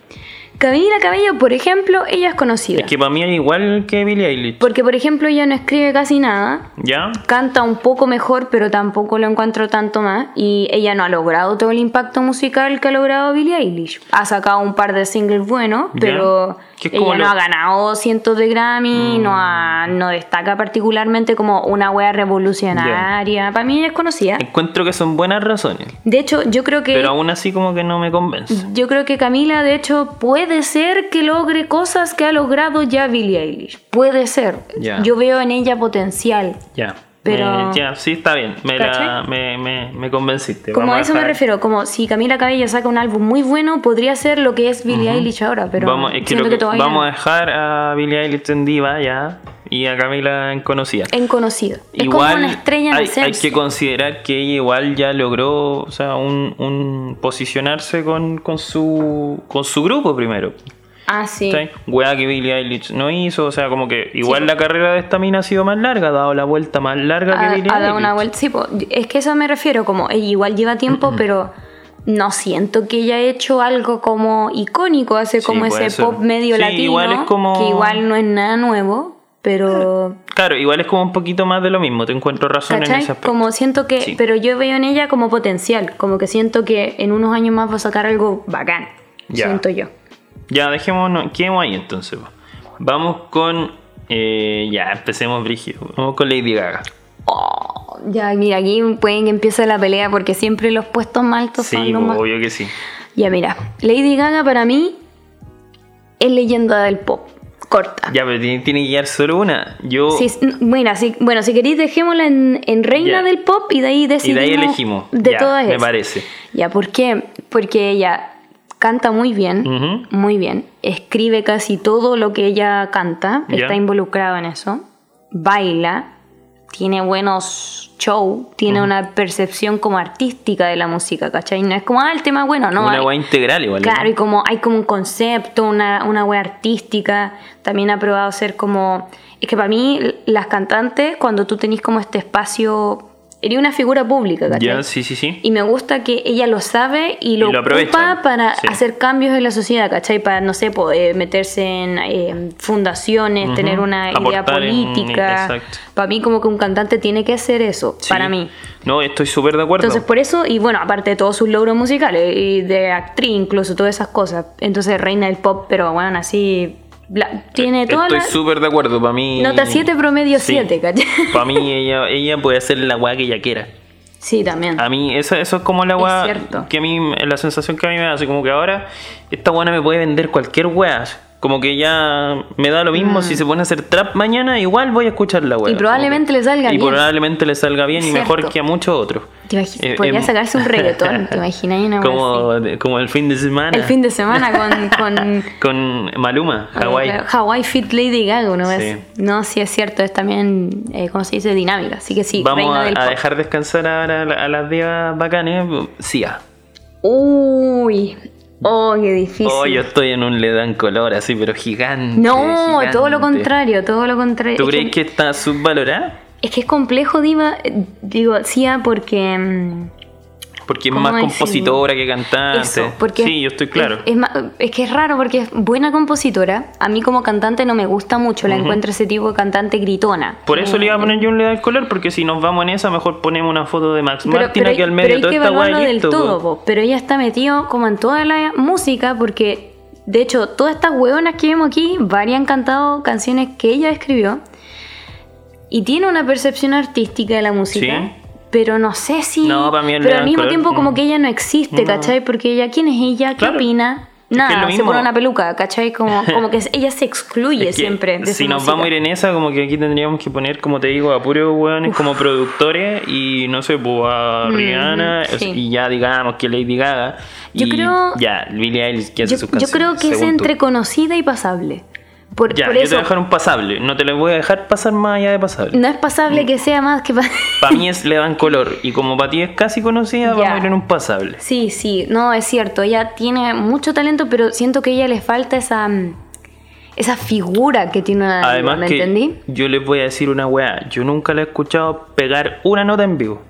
Camila Cabello, por ejemplo, ella es conocida. Es que para mí es igual que Billie Eilish. Porque, por ejemplo, ella no escribe casi nada, ¿Ya? canta un poco mejor, pero tampoco lo encuentro tanto más. Y ella no ha logrado todo el impacto musical que ha logrado Billie Eilish. Ha sacado un par de singles buenos, Ya. Que es como ella no lo- ha ganado cientos de Grammy, no, ha- no destaca particularmente como una wea revolucionaria. Para mí es conocida. Encuentro que son buenas razones. De hecho, yo creo que Pero aún así como que no me convence. yo creo que Camila, de hecho, puede ser que logre cosas que ha logrado ya Billie Eilish. Puede ser. Ya. Yo veo en ella potencial. Ya. Pero- Me- ya, sí, está bien. Me, la, me, me, me convenciste. Como Vamos a eso me refiero, como si Camila Cabello saca un álbum muy bueno, podría ser lo que es Billie Eilish ahora, pero vamos, es que siento lo que que- todavía vamos a dejar a Billie Eilish en diva ya y a Camila en conocida. en conocido. es igual como una estrella en hay, hay que considerar que ella igual ya logró o sea, un, un posicionarse con, con, su, con su grupo primero. Ah, sí. ¿cachai? Weá que Billie Eilish no hizo, o sea, como que igual Sí. la carrera de esta mina ha sido más larga, ha dado la vuelta más larga Ha, que Billie ha dado Eilish. una vuelta. Sí, po, es que eso me refiero, como ella igual lleva tiempo, pero no siento que ella haya hecho algo como icónico, hace Sí, como ese ser. pop medio Sí, latino, igual es como- que igual no es nada nuevo, pero... Claro, igual es como un poquito más de lo mismo, te encuentro razón en ¿Cachai? ese aspecto. Como siento que, Sí. pero yo veo en ella como potencial, como que siento que en unos años más va a sacar algo bacán, Ya. siento yo. Ya, dejémonos, quedemos ahí entonces. va. Vamos con. eh, ya, empecemos, Brigio. Vamos con Lady Gaga. Oh, ya, mira, aquí pueden que empiece la pelea porque siempre los puestos más altos son Sí, los más... obvio que sí. Ya, mira, Lady Gaga para mí es leyenda del pop, corta. Ya, pero tiene, tiene que llegar solo una. Yo. Sí, mira, si, bueno, si queréis dejémosla en, en reina Ya. del pop y de ahí y decidimos de ahí elegimos. de Ya, todas Me esas. parece. Ya, ¿por qué? Porque ella canta muy bien, muy bien, escribe casi todo lo que ella canta, está involucrado en eso, baila, tiene buenos show, tiene una percepción como artística de la música, ¿cachai? No es como, ah, el tema es bueno, no. una hay- integral igual. Claro, ¿no? y como hay como un concepto, una, una wea artística. También ha probado ser como. Es que para mí, las cantantes, cuando tú tenés como este espacio. Eres una figura pública, ¿cachai? Ya, sí, sí, sí. Y me gusta que ella lo sabe y lo, lo aprovecha, ocupa para sí. hacer cambios en la sociedad, ¿cachai? Para, no sé, poder meterse en eh, fundaciones, tener una idea Aportar en- política. exacto. Para mí, como que un cantante tiene que hacer eso, Sí. para mí. No, estoy súper de acuerdo. Entonces, por eso, y bueno, aparte de todos sus logros musicales y de actriz, incluso todas esas cosas. Entonces, reina del pop, pero bueno, así. Bla- tiene toda Estoy la. súper de acuerdo. Para mí. Nota 7, promedio Sí. 7, ¿cachai? Para mí, ella, ella puede hacer la weá que ella quiera. Sí, también. A mí, eso, eso es como la Es weá cierto. que a mí, la sensación que a mí me hace, como que ahora esta buena me puede vender cualquier weá. Como que ya me da lo mismo si se pone a hacer trap mañana, igual voy a escuchar la. Mm. Y probablemente Como que- le salga y bien. probablemente le salga bien y mejor que a muchos otros. ¿Te? Eh, Podría em- sacarse un reggaetón, ¿te imaginas? Una como, así? como el fin de semana. El fin de semana con. con Con Maluma, Hawái. eh, Hawaii Fit Lady Gaga, ¿no Sí. ves? No, sí es cierto, es también, eh, ¿cómo se dice? Dinámica. Así que sí, Vamos a, dejar descansar ahora a las divas bacanes. Sia. Uy, oh, qué difícil. Oh, yo estoy en un le dan color así, pero gigante. no, gigante. todo lo contrario, todo lo contrario. ¿Tú Es crees que está subvalorada? Es que es complejo, Diva, eh, digo, Sia, porque mm, Porque es ¿Cómo más compositora que cantante. Eso, porque sí, yo estoy claro. Es, es ma- es que es raro porque es buena compositora. A mí como cantante no me gusta mucho, la encuentro ese tipo de cantante gritona. Por eso le iba a poner yo un le color, porque si nos vamos en esa, mejor ponemos una foto de Max Pero, Martin pero aquí hay- al pero medio hay de toda que esta weá evaluarlo y del listo, todo, po. pero ella está metido como en toda la música porque, de hecho, todas estas hueonas que vemos aquí, varias han cantado canciones que ella escribió y tiene una percepción artística de la música. Sí. Pero no sé si... No, para mí el pero al mismo Color, tiempo como mm. que ella no existe, No. ¿cachai? Porque ella, ¿quién es ella? ¿Qué Claro. opina? Es que es Nada, lo se pone una peluca, ¿cachai? Como, como que ella se excluye Es que siempre de si nos música. vamos a ir en esa, como que aquí tendríamos que poner, como te digo, a puros weones como productores y no sé, pues a Mm, Rihanna sí. y ya digamos que Lady Gaga. Yo y creo- Ya, Billie Eilish que hace Yo, sus yo canciones. creo que es tú. entre conocida y pasable. Por, Ya, por yo te voy a dejar un pasable. No te lo voy a dejar pasar más allá de pasable. no es pasable que sea más que... pa- Para mí es, le dan color. Y como para ti es casi conocida, vamos a ir en un pasable. Sí, sí, no, es cierto, ella tiene mucho talento, pero siento que a ella le falta esa, mm, esa figura que tiene una Además ¿me que entendí? yo les voy a decir una weá. Yo nunca la he escuchado pegar una nota en vivo.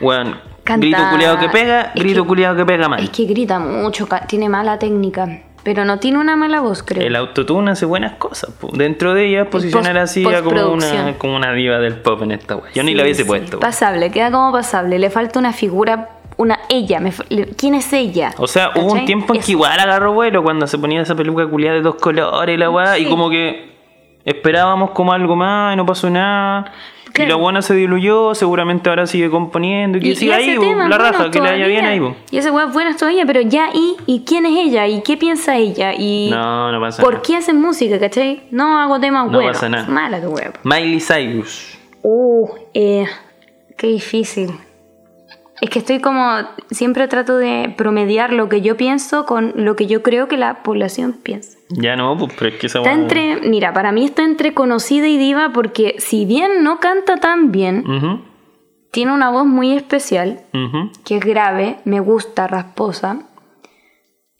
Weón, grito culiado que pega, grito culiado que pega mal. Es que grita mucho, tiene mala técnica, pero no tiene una mala voz, creo. El autotune hace buenas cosas. po. Dentro de ellas, posicionar así como una, como una diva del pop en esta weá. Yo ni la hubiese sí, puesto. Pasable, queda como pasable, le falta una figura, una ella, me ¿quién es ella? O sea, hubo un tiempo en que igual agarró vuelo cuando se ponía esa peluca culiada de dos colores y la weá, y como que esperábamos como algo más y no pasó nada. Y la buena se diluyó, seguramente ahora sigue componiendo y que siga ese ahí, la raja, que le vaya bien ahí. po. Y ese weá es buena todavía, pero ya, ¿y, ¿y quién es ella? ¿Y qué piensa ella? ¿Y No, no pasa por nada. qué hacen música, cachai? No hago temas No buenos. pasa nada. Mala tu weá. Miley Cyrus. Uh, eh, qué difícil. Es que estoy como. Siempre trato de promediar lo que yo pienso con lo que yo creo que la población piensa. Ya no, pues, pero es que esa Está entre. Mira, para mí está entre conocida y diva porque, si bien no canta tan bien, tiene una voz muy especial, que es grave, me gusta, rasposa.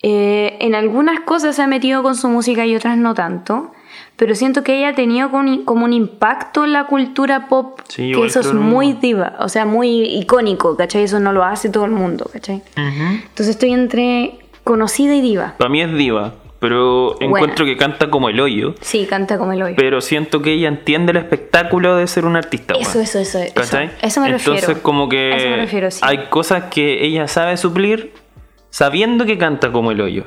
Eh, en algunas cosas se ha metido con su música y otras no tanto. Pero siento que ella ha tenido como, un impacto en la cultura pop. Sí, que eso es muy diva, o sea, muy icónico, ¿cachai? Eso no lo hace todo el mundo, ¿cachai? Ujú. Entonces estoy entre conocida y diva. Para mí es diva, pero encuentro que canta como el hoyo. Sí, canta como el hoy. Pero siento que ella entiende el espectáculo de ser un artista. Eso, eso, eso, eso. ¿Cachai? Eso me refiero. Entonces, como que eso me refiero, sí. hay cosas que ella sabe suplir sabiendo que canta como el hoyo.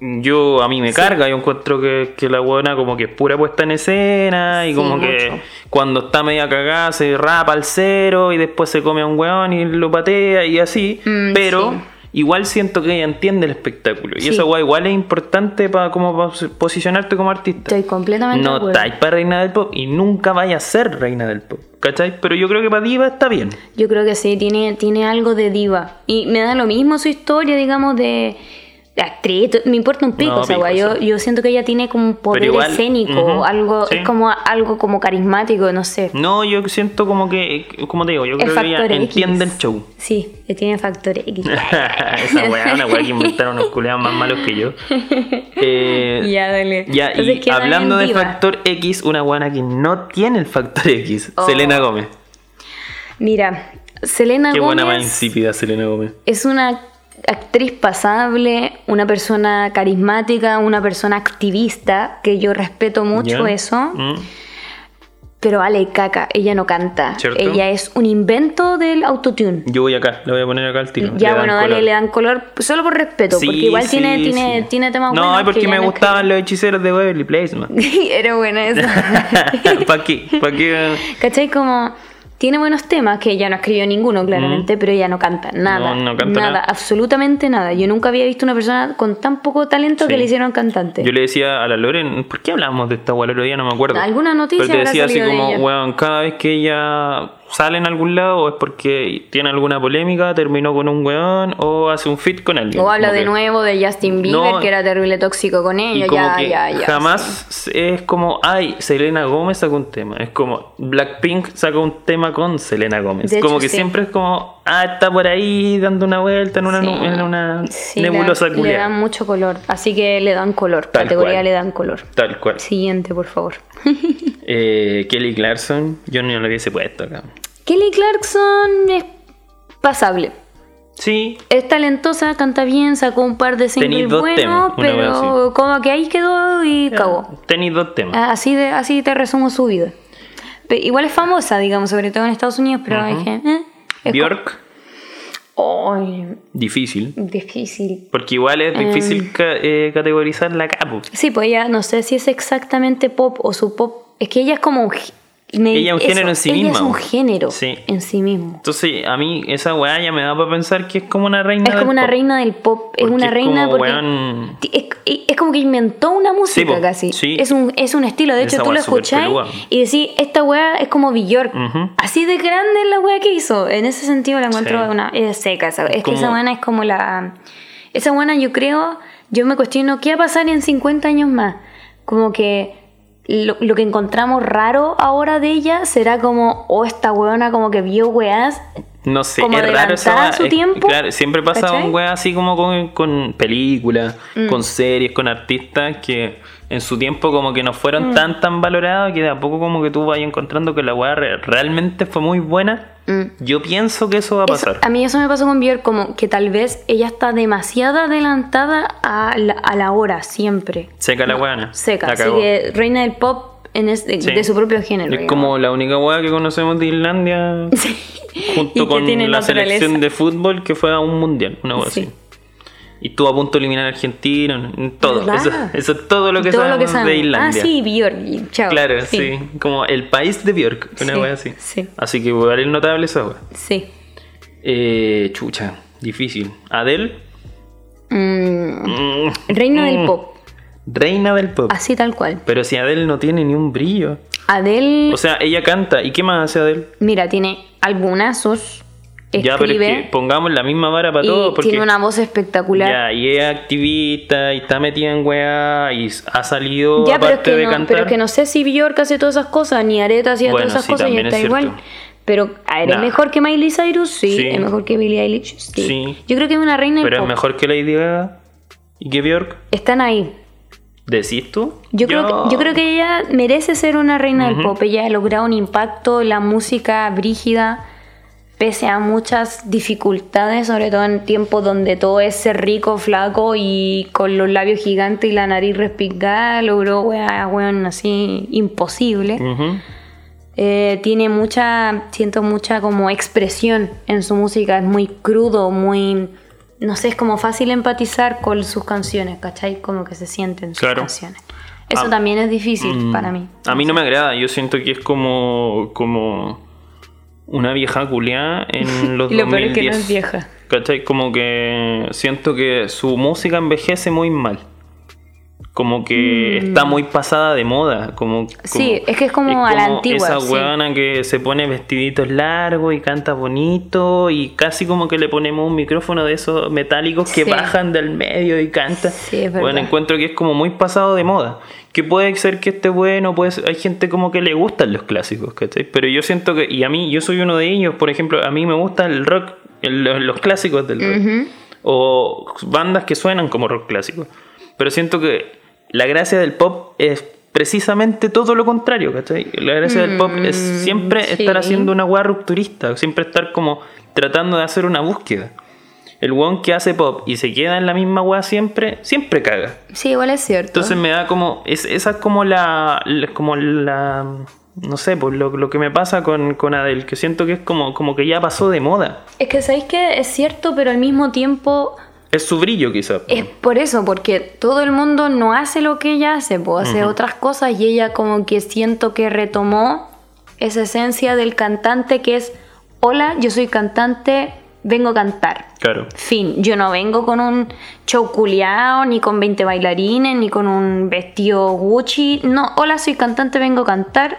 Yo, a mí me carga, yo encuentro que, que la buena como que es pura puesta en escena y Sí, como que cuando está media cagada se rapa al cero y después se come a un weón y lo patea y así. Mm, pero. Igual siento que ella entiende el espectáculo y Sí. eso igual es importante para como posicionarte como artista. Estoy completamente No estáis para reina del pop y nunca vaya a ser reina del pop. ¿Cachai? Pero yo creo que para diva está bien. Yo creo que sí, tiene, tiene algo de diva. Y me da lo mismo su historia, digamos, de actriz. Me importa un pico No, esa pico, weá. Yo, yo siento que ella tiene como un poder igual, escénico, ujú, algo, sí. es como algo como carismático, no sé. No, yo siento como que, como te digo, yo El creo que ella X. entiende el show. Sí, que tiene factor X. Esa weá, una weá que inventaron unos culeados más malos que yo. Eh, ya, dale. ya, Entonces, y ¿quién hablando de factor X, una buena que no tiene el factor X, Oh. Selena Gómez. Mira, Selena Qué buena más Gómez insípida Selena Gómez. es una actriz pasable, una persona carismática, una persona activista, que yo respeto mucho eso. Mm. Pero vale, caca, ella no canta. ¿Cierto? Ella es un invento del autotune. Yo voy acá, le voy a poner acá al tiro. Ya, bueno, dale, color. le dan color solo por respeto, Sí, porque igual sí, tiene, tiene, sí. tiene temas No, buenos. es porque que me no gustaban los hechiceros de Waverly Place, man. Era buena esa. ¿Para qué? ¿Para qué? ¿Cachai? Como tiene buenos temas que ella no escribió ninguno, claramente, pero ella no canta nada. Mm. No, no canta nada, nada. absolutamente nada. Yo nunca había visto una persona con tan poco talento que le hicieron cantante. Yo le decía a la Loren, ¿por qué hablamos de esta weá el otro día? No me acuerdo. Alguna noticia Pero te decía así como, weón, cada vez que ella sale en algún lado o es porque tiene alguna polémica, terminó con un weón o hace un fit con alguien. O habla de que- nuevo de Justin Bieber, No, que era terrible tóxico con ella. Ya, ya, ya. jamás es como, ay, Selena Gómez sacó un tema. Es como, Blackpink sacó un tema con Selena Gómez. De hecho, como que sí. siempre es como, ah, está por ahí dando una vuelta en una, Sí. en una Sí, nebulosa le, le dan mucho color. Así que le dan color. Tal Categoría cual. le dan color. Tal cual. Siguiente, por favor. Eh, Kelly Clarkson, yo no lo hubiese puesto acá. Kelly Clarkson es pasable. Sí, Es talentosa, canta bien, sacó un par de singles buenos, pero como que ahí quedó y cagó. tenéis dos temas. Ah, Así, de, así te resumo su vida. Igual es famosa, digamos, sobre todo en Estados Unidos, pero dije, eh, Bjork, Ay, difícil. difícil. Porque igual es difícil ca- eh, categorizarla acá. Sí, pues ella no sé si es exactamente pop o su pop. Es que ella es como me- Ella es un género en sí ella misma, es un género Sí. en sí mismo. Entonces, a mí esa weá ya me da para pensar que es como una reina. Es del como una pop. reina del pop. Es una es reina porque. weón- Es, es como que inventó una música po, casi. sí. Es, un, es un estilo. De hecho, Esa tú weá lo escucháis y decís, esta weá es como Bjork. Ujú. Así de grande es la weá que hizo. En ese sentido la encuentro Sí. una. Es seca. esa- Es que Como- esa buena es como la. Esa buena, yo creo. Yo me cuestiono, ¿qué va a pasar en 50 años más? Como que. Lo, lo que encontramos raro ahora de ella será como, oh, esta weona como que vio weás No sé, como es raro esa su Es- tiempo, Claro, siempre pasa ¿cachai? un weá así como con, con películas, Mm. con series, con artistas que en su tiempo como que no fueron Mm. tan tan valorados que de a poco como que tú vayas encontrando que la weá re- realmente fue muy buena. Mm. Yo pienso que eso va a Eso- pasar. a mí eso me pasó con Björk, como que tal vez ella está demasiado adelantada a la, a la hora, siempre. Seca la weá. Seca, La así que reina del pop en es- de, Sí. de su propio género. Es digamos. como la única weá que conocemos de Islandia Y junto con la naturaleza. selección de fútbol que fue a un mundial, una weá Sí. así. Y estuvo a punto de eliminar a Argentina, en todo. Eso, eso es todo lo que Todo lo sabemos que sabemos. de Islandia. Ah, sí, Björk. Chao. Claro, sí. Como el país de Björk, una Sí, wea así. sí. Así que igual es notable esa wea. Sí. Eh, chucha, difícil. Adele, Mm, mm, reina mm, del pop. Reina del pop. Así tal cual. Pero si Adele no tiene ni un brillo. Adele, O sea, ella canta. ¿Y qué más hace Adele? mira, tiene albumazos. Ya, pero es que pongamos la misma vara para y todo. Porque tiene una voz espectacular. ya, y es activista, y está metida en weá, y ha salido Ya, pero es, que de no, cantar. pero es que no sé si Bjork hace todas esas cosas, ni Areta hacía Bueno, todas esas sí, cosas y está es igual. Pero, a ver, ¿es mejor que Miley Cyrus? Sí. Sí. ¿Es mejor que Billie Eilish? Sí. Sí. Yo creo que es una reina del Pero es pop. mejor que Lady Gaga y que Björk. Están ahí. ¿Decís tú? Yo, Creo que, yo creo que ella merece ser una reina del pop. Ella ha logrado un impacto la música brígida, pese a muchas dificultades, sobre todo en tiempos donde todo es ser rico, flaco y con los labios gigantes y la nariz respingada, logró, weá, weón, así imposible. Eh, tiene mucha, siento mucha como expresión en su música, es muy crudo, muy, no sé, es como fácil empatizar con sus canciones, ¿cachai? Como que se sienten sus Claro. canciones. Eso Ah, también es difícil Mm, para mí. A mí no me agrada, yo siento que es como, como una vieja culiada en los Y lo peor es 2010. que no es vieja. ¿Cachai? Como que siento que su música envejece muy mal. Como que está muy pasada de moda. Como, Mm. Sí, como- es que es como a la antigua, Esa sí. huevona que se pone vestiditos largos y canta bonito y casi como que le ponemos un micrófono de esos metálicos que Sí. bajan del medio y canta. Sí, es bueno, encuentro que es como muy pasado de moda. Que puede ser que esté bueno, puede ser- hay gente como que le gustan los clásicos, ¿cachai? Pero yo siento que, y a mí, yo soy uno de ellos, por ejemplo, a mí me gusta el rock, el- los clásicos del rock. O bandas que suenan como rock clásico. Pero siento que la gracia del pop es precisamente todo lo contrario, ¿cachai? La gracia del pop es siempre Mm, sí. estar haciendo una weá rupturista, siempre estar como tratando de hacer una búsqueda. El one que hace pop y se queda en la misma weá siempre, siempre caga. Sí, igual es cierto. Entonces me da como. Es, esa es como la. la- como la. No sé, pues lo, lo que me pasa con, con Adele, que siento que es como, como que ya pasó de moda. es que sabéis que es cierto, pero al mismo tiempo Es su brillo, quizás. es por eso, porque todo el mundo no hace lo que ella hace, pues hace otras cosas y ella como que siento que retomó esa esencia del cantante que es, hola, yo soy cantante, vengo a cantar. Claro. Fin, yo no vengo con un show culiao, ni con 20 bailarines, ni con un vestido Gucci. No, hola, soy cantante, vengo a cantar.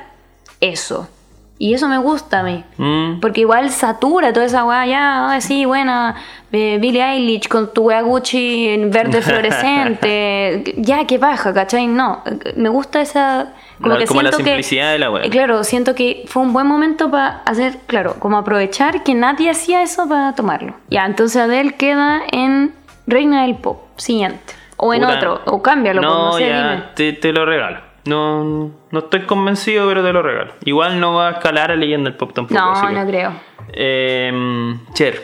Eso. Y eso me gusta a mí. Mm, Porque igual satura toda esa weá, ya, sí, buena, eh, Billie Eilish con tu weá Gucci en verde fluorescente, ya, qué baja, ¿cachai? No, me gusta esa... Como, La- que como la siento que- simplicidad de la weá. eh, Claro, siento que fue un buen momento para hacer, claro, como aprovechar que nadie hacía eso para tomarlo. Ya, entonces Adele queda en Reina del Pop, siguiente. O en otro, o cámbialo, pues, No, no sé, ya, dime. te, te lo regalo. No, no estoy convencido, pero te lo regalo. Igual no va a escalar a leyenda del pop tampoco. No, que- no creo. Em, Cher.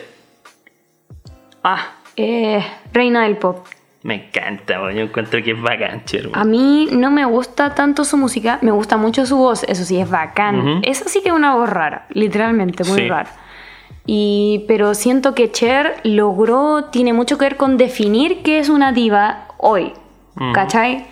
Ah, eh, reina del pop. Me encanta. Yo encuentro que es bacán, Cher. A mí no me gusta tanto su música, me gusta mucho su voz, eso sí, es bacán. Eso sí que es una voz rara, literalmente, muy Sí. rara. Y, pero siento que Cher logró, tiene mucho que ver con definir qué es una diva hoy. ¿Cachai?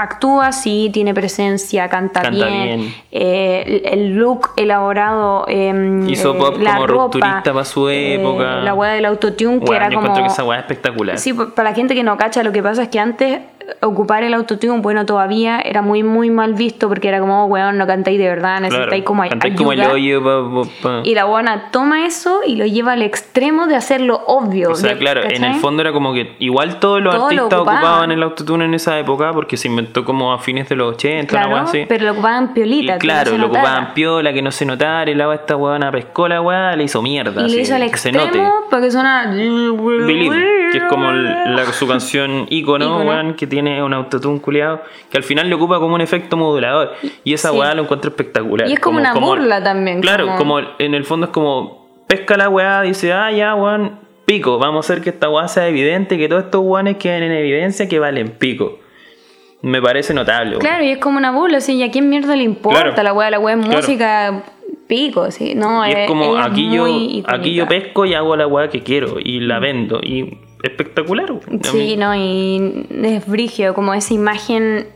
Actúa, sí, tiene presencia, canta, Canta bien. bien. eh, el look elaborado. em, Hizo eh, pop la como ropa, rupturista pa' su eh, época. la weá del autotune, que era yo como. que esa weá es espectacular. Sí, pa- para la gente que no cacha, lo que pasa es que antes ocupar el autotune, bueno, todavía era muy, muy mal visto porque era como, oh, weón, no cantáis de verdad, necesitáis como ay- Cantáis como el ayuda. hoyo, pa- pa- pa. Y la buena toma eso y lo lleva al extremo de hacerlo obvio. O sea, claro, en el fondo era como que igual todos los lo artistas ocupaban. ocupaban el autotune en esa época porque se inventó como a fines de los 80, una Claro, weá así. pero lo ocupaban piolita. Y no claro, se lo notara. ocupaban piola, que no se notara, y la esta weona pescó la weá, le hizo mierda. Y así, le hizo al que se extremo note. para que suena. Believe, que es como la, su canción ícono, Ícono. weón, que tiene un autotune culiado, que al final le ocupa como un efecto modulador. Y esa Sí. weá lo encuentro espectacular. Y es como una burla también, Claro, como- como en el fondo es como pesca la weá, dice, ah, ya, weón, pico, vamos a hacer que esta weá sea evidente, que todos estos weones queden en evidencia que valen pico. Me parece notable. Claro, y es como una burla, así, ¿y a quién mierda le importa Claro. la weá? La weá es Claro. música pico, sí. No, Y es eh, como aquí yo, icónica. aquí yo pesco y hago la weá que quiero y la vendo. Y espectacular, Sí, no, y es brigio, como esa imagen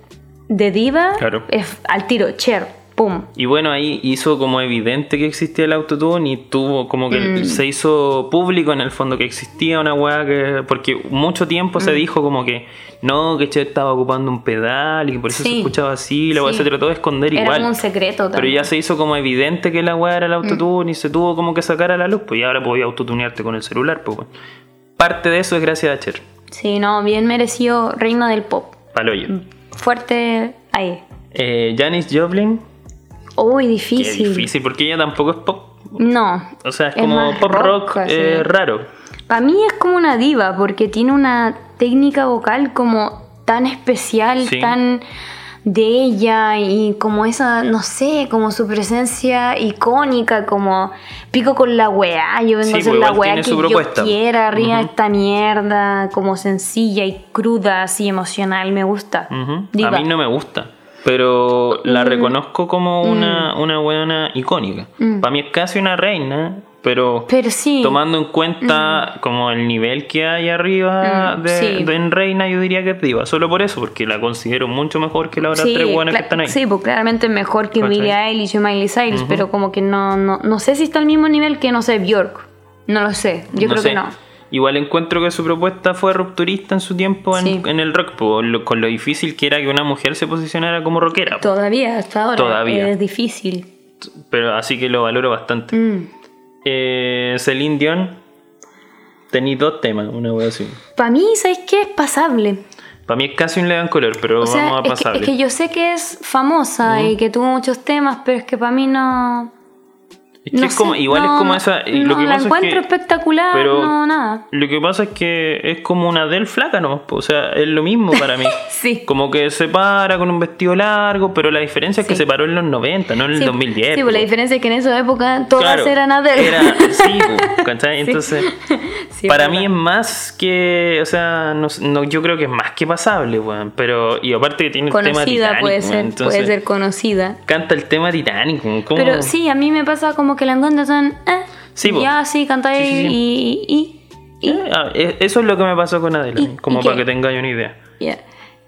de diva Claro. es al tiro, Cher, pum. Y bueno, ahí hizo como evidente que existía el autotune y tuvo como que Mm. se hizo público en el fondo que existía una weá que. Porque mucho tiempo Mm. se dijo como que no, que Che estaba ocupando un pedal y que por eso se Sí. escuchaba así, la weá Sí. se trató de esconder Era igual. como un secreto Pero también. ya se hizo como evidente que la weá era el autotune y se tuvo como que sacar a la luz, pues y ahora podía autotunearte con el celular, pues. Parte de eso es gracias a Cher. Sí, no, bien merecido reina del pop. Paloyo. Fuerte ahí. Eh, Janis Joplin, Uy, difícil. difícil, porque ella tampoco es pop. No. O sea, es, Es como pop rock, rock, eh, raro. Para mí es como una diva porque tiene una técnica vocal como tan especial, Sí. tan de ella y como esa, no sé, como su presencia icónica, como pico con la weá, yo vengo Sí, a hacer pues la weá que yo quiera, arriba Ujú. esta mierda, como sencilla y cruda, así emocional, me gusta. A mí no me gusta. Pero la Mm. reconozco como una, una buena icónica. Para mí es casi una reina, pero, Mm. Pero sí. tomando en cuenta como el nivel que hay arriba Mm, de, sí. de en reina, yo diría que es diva. Solo por eso, porque la considero mucho mejor que las otras Sí, tres buenas que están ahí. sí, pues claramente mejor que. Billie Eilish o Miley Cyrus, pero como que no, no, no sé si está al mismo nivel que, no sé, Bjork. No lo sé, yo No creo sé. que no. Igual encuentro que su propuesta fue rupturista en su tiempo en, Sí. en el rock, po, lo- con lo difícil que era que una mujer se posicionara como rockera. po. Todavía, hasta ahora. Todavía. Es difícil. Pero así que lo valoro bastante. Mm. Eh, Celine Dion, tení dos temas, una wea así. Para mí, ¿sabes qué? Es pasable. Para mí es casi un le dan color, pero O sea, vamos a es que, es que yo sé que es famosa y que tuvo muchos temas, pero es que para mí no. Es que no es como, sé, igual no, es como esa. no, lo que la pasa es encuentro que, espectacular, pero- no, nada. Lo que pasa es que es como una del flaca, ¿no? O sea, es lo mismo para mí. Sí. Como que se para con un vestido largo, pero la diferencia es que Sí. se paró en los 90, no en el Sí, 2010. Sí, pues la diferencia es que en esa época todas Claro, eran Adele. Era, sí, po, ¿cachai? Entonces, para es mí es más que, o sea, no, no, yo creo que es más que pasable, weón. Pero, y aparte que tiene el tema Conocida Titanic, puede ser, entonces, puede ser conocida. Canta el tema Titanic, ¿cómo? Pero sí, a mí me pasa como que la encuentro tan. Eh, Sí, po. ya, sí, canta Sí, y. y, y, y- Eh, ah, eh, eso es lo que me pasó con Adele, ¿Y- como y para qué? que tengáis una idea. ya.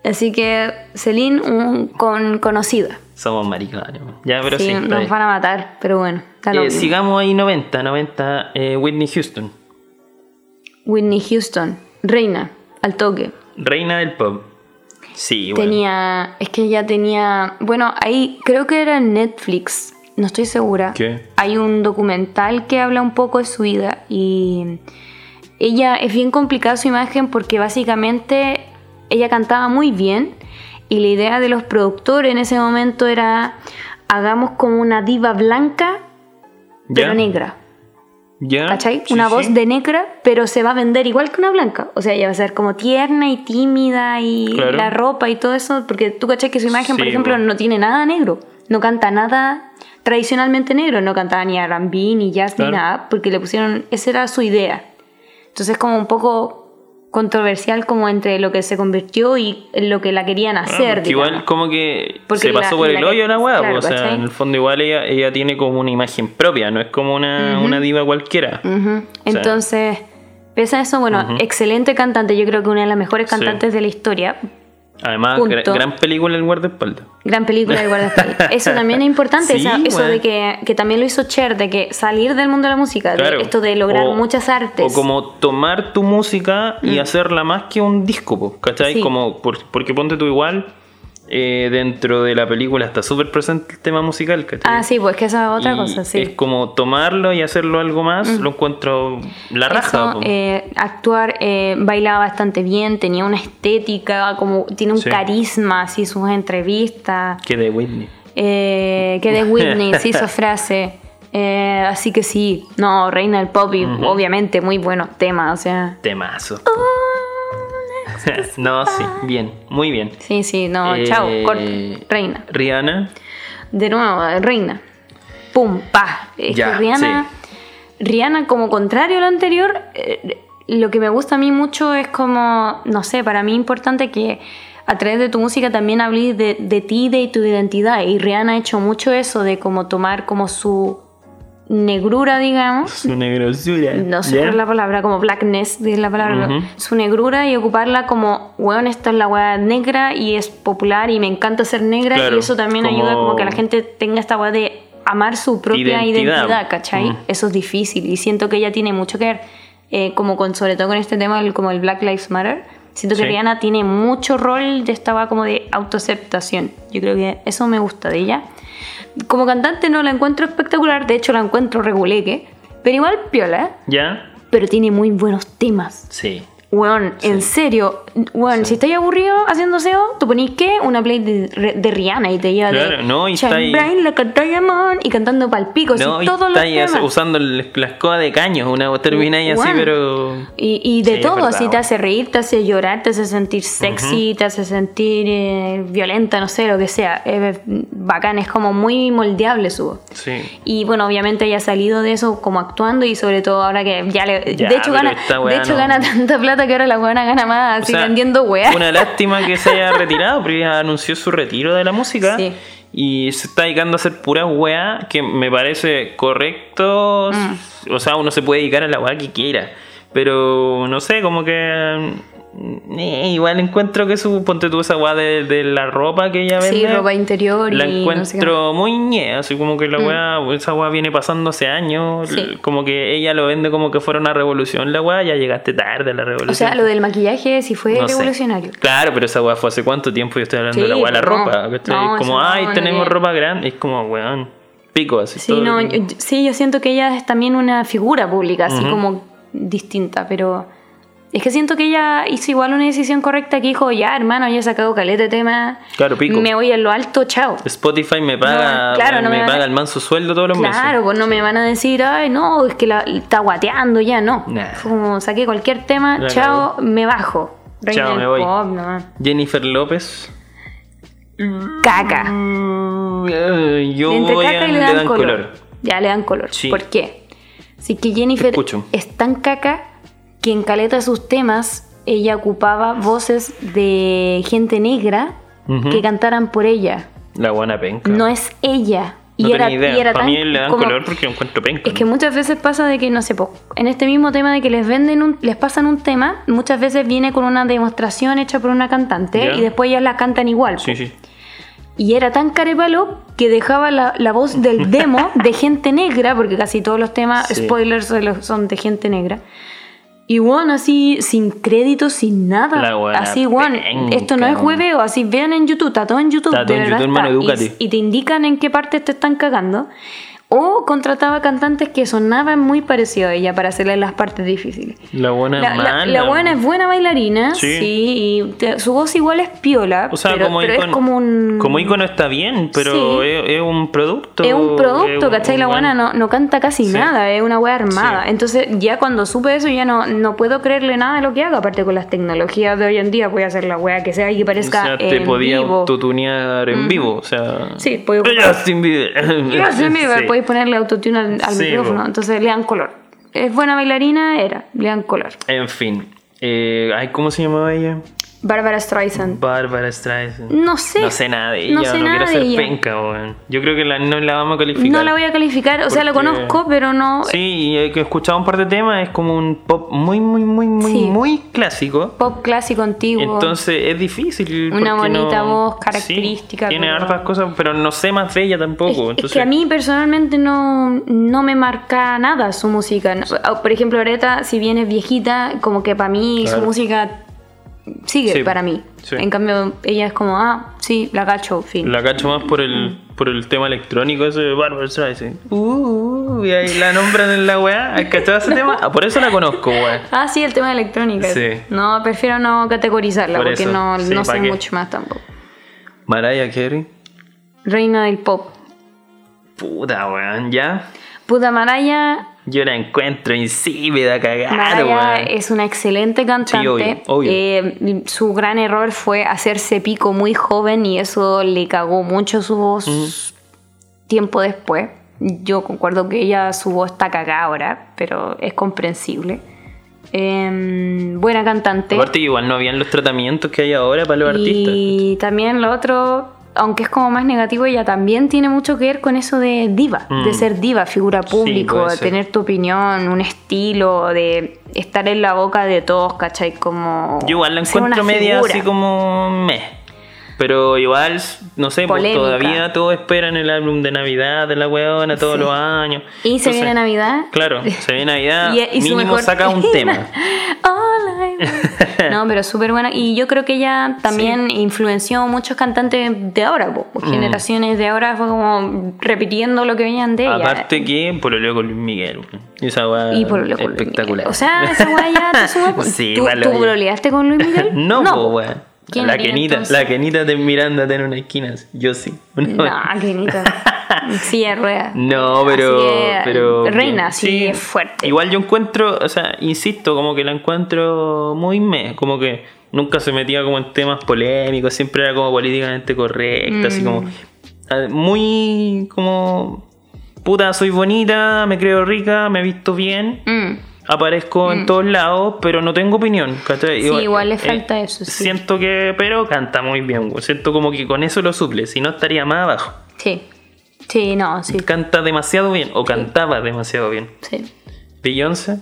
Así que Celine, un, con, conocida. Somos maricones. Ya, pero sí. nos van a matar, pero bueno. Eh, sigamos ahí 90, 90, eh, Whitney Houston, Whitney Houston, reina, al toque. reina del pop. Sí, bueno. Tenía. Es que ella tenía. Bueno, ahí creo que era Netflix. No estoy segura. ¿Qué? Hay un documental que habla un poco de su vida. Y ella es bien complicada su imagen porque básicamente ella cantaba muy bien. Y la idea de los productores en ese momento era. Hagamos como una diva blanca, pero ¿Ya? negra. ¿Ya? ¿Cachai? Sí, una sí. voz de negra, pero se va a vender igual que una blanca. O sea, ella va a ser como tierna y tímida y Claro. la ropa y todo eso. Porque tú, ¿cachai? Que su imagen, por ejemplo, bueno. no tiene nada negro. No canta nada tradicionalmente negro. No cantaba ni R&B, ni jazz, Claro. ni nada. Porque le pusieron... Esa era su idea. Entonces como un poco controversial como entre lo que se convirtió y lo que la querían hacer. Porque digamos. igual como que Porque se la- pasó por la el que- hoyo la weá, claro, o sea, ¿cachai? en el fondo igual ella, ella tiene como una imagen propia, no es como una, una diva cualquiera. Entonces, pese a eso, bueno, excelente cantante, yo creo que una de las mejores Sí. cantantes de la historia. Además, gra- gran película El guardaespaldas. Gran película de guardaespaldas. Eso también es importante, Sí, esa- eso weón. de que, que también lo hizo Cher, de que salir del mundo de la música, Claro. de esto de lograr O- muchas artes. O como tomar tu música y hacerla más que un disco, ¿cachai? Sí. Como, por- porque ponte tú igual, eh, dentro de la película está súper presente el tema musical, ¿cachai? Ah, sí, pues que esa es otra Y cosa, sí. Es como tomarlo y hacerlo algo más, lo encuentro la raja. Eso, eh, actuar, eh, bailaba bastante bien, tenía una estética, como tiene un Sí. carisma, así sus entrevistas. Que de Whitney. Eh, que de Whitney se hizo frase. Eh, así que sí, no, Reina del Pop y obviamente muy buenos temas, o sea. Temazo. no, sí, bien, muy bien. Sí, sí, no, Eh, chao, corta, Reina. Rihanna, De nuevo, Reina. Pum, pa. Es Ya, que Rihanna, Rihanna, como contrario a lo anterior, eh, lo que me gusta a mí mucho es como, no sé, para mí es importante que a través de tu música también hables de, de ti, de tu identidad. Y Rihanna ha hecho mucho eso de como tomar como su negrura, digamos. su negrosura. No sé cuál es la palabra, como blackness, es la palabra, Ujú. su negrura y ocuparla como, weón, esta es la weá negra y es popular y me encanta ser negra Claro, y eso también como- ayuda como que la gente tenga esta weá de amar su propia Identidad. identidad, ¿cachai? Mm. Eso es difícil y siento que ella tiene mucho que ver, eh, como con, sobre todo con este tema, como el Black Lives Matter. Siento que Sí. Rihanna tiene mucho rol de esta como de autoaceptación. Yo creo que eso me gusta de ella. Como cantante no la encuentro espectacular, de hecho la encuentro reguleque, pero igual piola, ¿Ya? pero tiene muy buenos temas. Sí. Weón, en serio, weón, si estáis aburrido haciendo SEO, tú ponís que una play de, de Rihanna y te lleva Claro, de no, y Shine está ahí- Bright like a diamond y cantando palpicos No, y y todos los está ahí temas. usando el- la escoba de caños, una termina ahí así, pero. Y, y de Sí, todo, verdad, así te hace reír, te hace llorar, te hace sentir sexy, te hace sentir eh, violenta, no sé, lo que sea. Es bacán, es como muy moldeable su voz. Sí. Y bueno, obviamente ella ha salido de eso como actuando y sobre todo ahora que ya le... Ya, de hecho, gana, de hecho no. gana tanta plata que ahora la buena gana más así sea, vendiendo weá. Una lástima que se haya retirado, porque anunció su retiro de la música. Sí. Y se está dedicando a hacer pura weá que me parece correcto. Mm. O sea, uno se puede dedicar a la weá que quiera. Pero no sé, como que. Mm, eh, igual encuentro que su. Ponte tú esa weá de, de la ropa que ella vende. Sí, ropa interior La y no sé encuentro muy ñe, así como que la weá, esa weá viene pasando hace años, Mm. Sí. como que ella lo vende como que fuera una revolución la weá, ya llegaste tarde a la revolución. O sea, lo del maquillaje sí fue No sé. revolucionario. Claro, pero esa weá fue hace cuánto tiempo yo estoy hablando de la Sí, weá de la ropa. No, como, ay, tenemos ropa grande. Es como, weón, pico así. Sí, todo no, el- yo- sí, yo siento que ella es también una figura pública, así como distinta, pero es que siento que ella hizo igual una decisión correcta que dijo, ya hermano, ya he sacado caleta de tema, Claro, pico. me voy en lo alto, chao. Spotify me paga, No, claro, no me, me van a- paga el manso sueldo todos los Claro, meses. pues no me van a decir, ay, no, es que la, está guateando ya, no. Nah. Como saqué cualquier tema, chao, me bajo. Reina Chao, me voy. pop, no. Jennifer López. Caca. Yo Entre voy caca a y le dan, color. Ya le dan color. Sí. ¿Por qué? Así que Jennifer es tan caca que en caleta de sus temas ella ocupaba voces de gente negra Ujú. que cantaran por ella. La buena penca. No es ella. No Y era, tenía idea. y era Para tan mí le dan como- color porque encuentro penca. Es que muchas veces pasa de que, no sé, en este mismo tema de que les venden un, les pasan un tema, muchas veces viene con una demostración hecha por una cantante Ya. y después ellas la cantan igual. Sí, sí. Y era tan carepalo que dejaba la, la voz del demo de gente negra, porque casi todos los temas, Sí. spoilers, son de gente negra. Y bueno, así, sin crédito, sin nada. Así, bueno, esto no es hueveo, así vean en YouTube, está todo en YouTube. Está todo de en verdad YouTube, hermano, está. edúcate. Y, y te indican en qué parte te están cagando. O contrataba cantantes que sonaban muy parecidos a ella para hacerle las partes difíciles. La buena La, la- mala. la buena es buena bailarina, sí, Sí. y te- su voz igual es piola, O sea, pero, como, pero icono, es como un... como icono está bien, pero Sí. es, es un producto. Es un producto, es un- ¿cachai? La buena buen- no, no canta casi Sí. nada, es una wea armada. Entonces, ya cuando supe eso, ya no, no puedo creerle nada de lo que haga. Aparte, con las tecnologías de hoy en día, voy a hacer la wea que sea y que O parezca sea, te en podía vivo. autotunear en vivo, o sea... Sí, ocupar- Justin Bieber. Justin Bieber, Sí. podéis ponerle autotune al, al Sí, micrófono, entonces le dan color. es buena bailarina, era, Lean Color. En fin. Eh, ay, ¿Cómo se llamaba ella? Bárbara Streisand. Bárbara Streisand. No sé. No sé nada de ella, No no, sé quiero nada de ser ella. penca, weón. Yo creo que la- no la vamos a calificar. No la voy a calificar, o sea, Porque- conozco, pero no. Sí, y he escuchado un par de temas, es como un pop muy, muy, muy, muy, Sí. muy clásico. Pop clásico antiguo. Entonces es difícil. Una porque bonita no- voz Sí, característica, tiene pero- hartas cosas, pero no sé más de ella tampoco. Es- es, entonces, que a mí personalmente no, no me marca nada su música. No- Por ejemplo, Areta, si bien es viejita, como que para mí Claro. su música sigue Sí, para mí. sí. En cambio, ella es como, ah, sí, la cacho, fin. La cacho más por el, por el tema electrónico ese de Barbara Streisand. Uh, y ahí la nombran en la weá. ¿Has cachado ese tema? Ah, por eso la conozco, weá. Ah, sí, el tema de electrónica. Sí. No, prefiero no categorizarla Por porque eso, no, sí, no ¿pa' sé qué? mucho más tampoco. Mariah Carey. Reina del pop. Puta, weón, ya. Puta Maraya. Yo la encuentro insípida, cagada, weón. es una excelente cantante. obvio, obvio. Eh, su gran error fue hacerse pico muy joven y eso le cagó mucho su voz tiempo después. Yo concuerdo que ella, su voz está cagada ahora, pero es comprensible. Em, buena cantante. Aparte, igual no habían los tratamientos que hay ahora para los artistas. Y también lo otro, aunque es como más negativo, ella también tiene mucho que ver con eso de diva, Mm. de ser diva, figura público, puede de tener tu opinión, un estilo, de estar en la boca de todos, ¿cachai? Como. Yo igual la encuentro media figura. así como meh. Pero igual, no sé, pues todavía todos esperan el álbum de Navidad de la weona todos Sí. los años. Y se viene Navidad. Claro, se viene Navidad, Y- y su mínimo mejor saca un tema. All I. no, pero súper buena. Y yo creo que ella también influenció muchos cantantes de ahora, po. Mm. generaciones de ahora, fue como repitiendo lo que venían de ella. Aparte que pololeo con Luis Miguel. esa weá Y por lo con Luis espectacular. O sea, esa weá ya te. Sí, ¿Tú, vale, ¿tú con Luis Miguel? No, po. po. ¿Quién La Kenita, entonces? la Kenita de mirándote en una esquina. Yo sí. Una No, Kenita. Sí, es rueda. No, pero. Que, pero Reina, sí, es fuerte. Igual yo encuentro, o sea, insisto, como que la encuentro muy me. Como que nunca se metía como en temas polémicos, siempre era como políticamente correcta, así Mm. como. ah, Muy como. Puta, soy bonita, me creo rica, me he visto bien. Mm. Aparezco en todos lados, pero no tengo opinión. ¿cachai? Sí, igual le falta eso, sí. Siento que, pero canta muy bien. Siento como que con eso lo suple, si no estaría más abajo. Sí. Sí, no, sí. Canta demasiado bien, o cantaba demasiado bien. sí. ¿Beyoncé?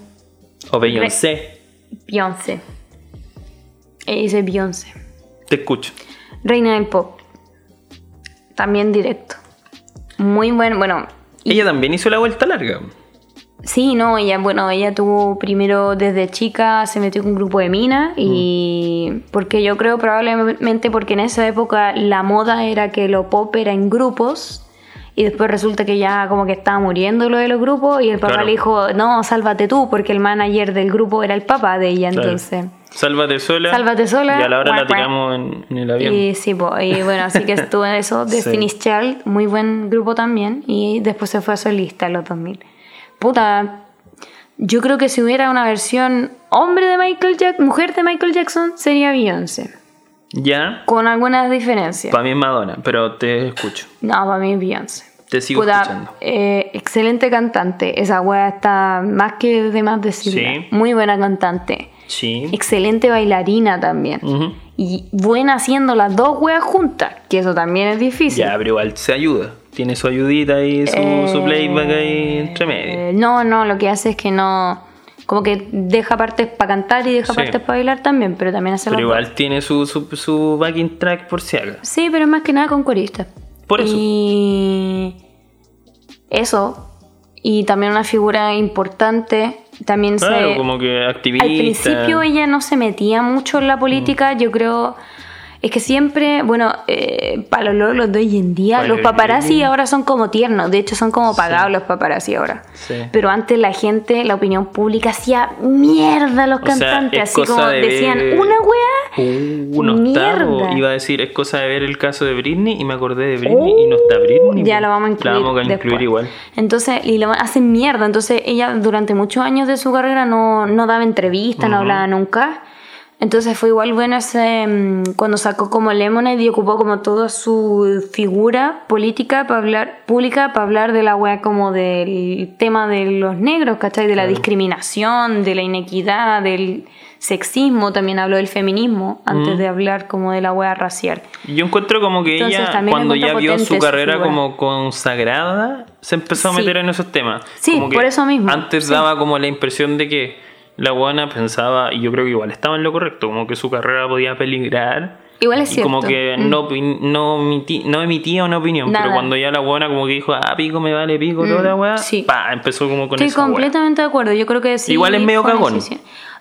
¿O Beyoncé? Beyoncé. Ella dice Beyoncé. Te escucho. Reina del pop. También directo. Muy bueno. Bueno, y- Ella también hizo la vuelta larga. Sí, no, ella, bueno, ella tuvo primero desde chica, se metió con un grupo de minas y porque yo creo probablemente porque en esa época la moda era que lo pop era en grupos y después resulta que ya como que estaba muriendo lo de los grupos y el papá Claro. le dijo, no, sálvate tú porque el manager del grupo era el papá de ella, Claro. entonces... Sálvate sola. Sálvate sola, Y a la hora la tiramos en, en el avión. Y sí, po, y bueno, así que estuvo en eso, Sí. Destiny's Child, muy buen grupo también, y después se fue a solista en los 2000. Puta, yo creo que si hubiera una versión hombre de Michael Jackson, mujer de Michael Jackson, sería Beyoncé, Ya. con algunas diferencias. Para mí es Madonna, pero te escucho. No, para mí es Beyoncé. Te sigo Puta, escuchando. eh, excelente cantante, esa wea está más que de más decirla. Sí. Muy buena cantante. Sí. Excelente bailarina también. Y buena haciendo las dos weas juntas, que eso también es difícil. Ya, pero igual se ayuda. Tiene su ayudita y su, su playback ahí entre medio. Eh, no, no, lo que hace es que no. Como que deja partes para cantar y deja Sí. partes para bailar también, pero también hace Pero igual tiene su, su, su backing track por si acaso. Sí, pero más que nada con coristas. Por eso. Y. Eso. Y también una figura importante. También Claro, se. como que activista. Al principio ella no se metía mucho en la política, yo creo. Es que siempre, bueno, eh, para los lolos de hoy en día, Para los los paparazzi ahora son como tiernos, de hecho son como pagados los paparazzi ahora. Sí. Pero antes la gente, la opinión pública hacía mierda a los O cantantes, es así como de decían, ver- una wea, Uh, un octavo. Mierda. Iba a decir, es cosa de ver el caso de Britney y me acordé de Britney y no está Britney. Uh, ya lo vamos a incluir. La vamos a incluir igual. Entonces, y lo hacen mierda. Entonces, ella durante muchos años de su carrera no, no daba entrevistas, no hablaba nunca. Entonces fue igual bueno ese, mm, cuando sacó como Lemonade y ocupó como toda su figura política para hablar, pública para hablar de la wea como del tema de los negros, ¿cachai? De la discriminación, de la inequidad, del sexismo, también habló del feminismo antes de hablar como de la wea racial. Yo encuentro como que Entonces, ella, cuando ya vio su su carrera figura. como consagrada, se empezó a Sí. meter en esos temas. Sí, Como que por eso mismo. Antes Sí. daba como la impresión de que la guana pensaba, y yo creo que igual estaba en lo correcto, como que su carrera podía peligrar. Igual es y cierto. como que Mm. no, no, no emitía una opinión, Nada. pero cuando ya la buena como que dijo, ah, pico me vale pico, toda la weá, sí. pa, empezó como con Estoy esa completamente de acuerdo. Yo creo que sí. Igual es medio cagón.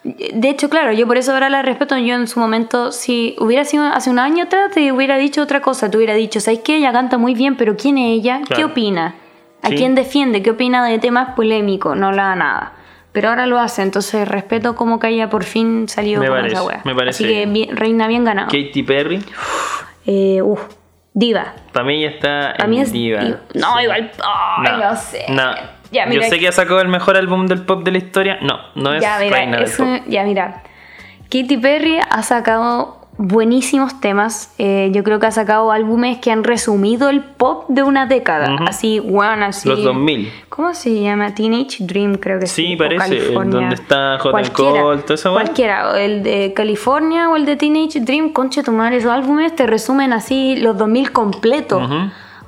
De hecho, claro, yo por eso ahora la respeto. Yo en su momento, si hubiera sido hace un año atrás, te hubiera dicho otra cosa. Te hubiera dicho, ¿sabes qué? Ella canta muy bien, pero ¿quién es ella? ¿Qué opina? ¿A Sí. quién defiende? ¿Qué opina de temas polémicos? No habla nada. Pero ahora lo hace, entonces respeto como que ella por fin salió Me con parece, esa wea. me parece Así que bien. reina bien ganado. Katy Perry, Eh, uf, diva. para mí ya está en es diva. diva. No, igual. ay, no, sé. no. Ya, mira, Yo sé que ha sacado el mejor álbum del pop de la historia. No, no es ya, mira, reina del eso- pop. ya, mira. Katy Perry ha sacado buenísimos temas. Eh, yo creo que ha sacado álbumes que han resumido el pop de una década. Así, bueno, así. Los 2000. ¿Cómo se llama? Teenage Dream, creo que Sí, sí. parece, el California. donde está Cold, toda esa wea. Cualquiera, el de California o el de Teenage Dream, concha tu madre, esos álbumes te resumen así los 2000 completos.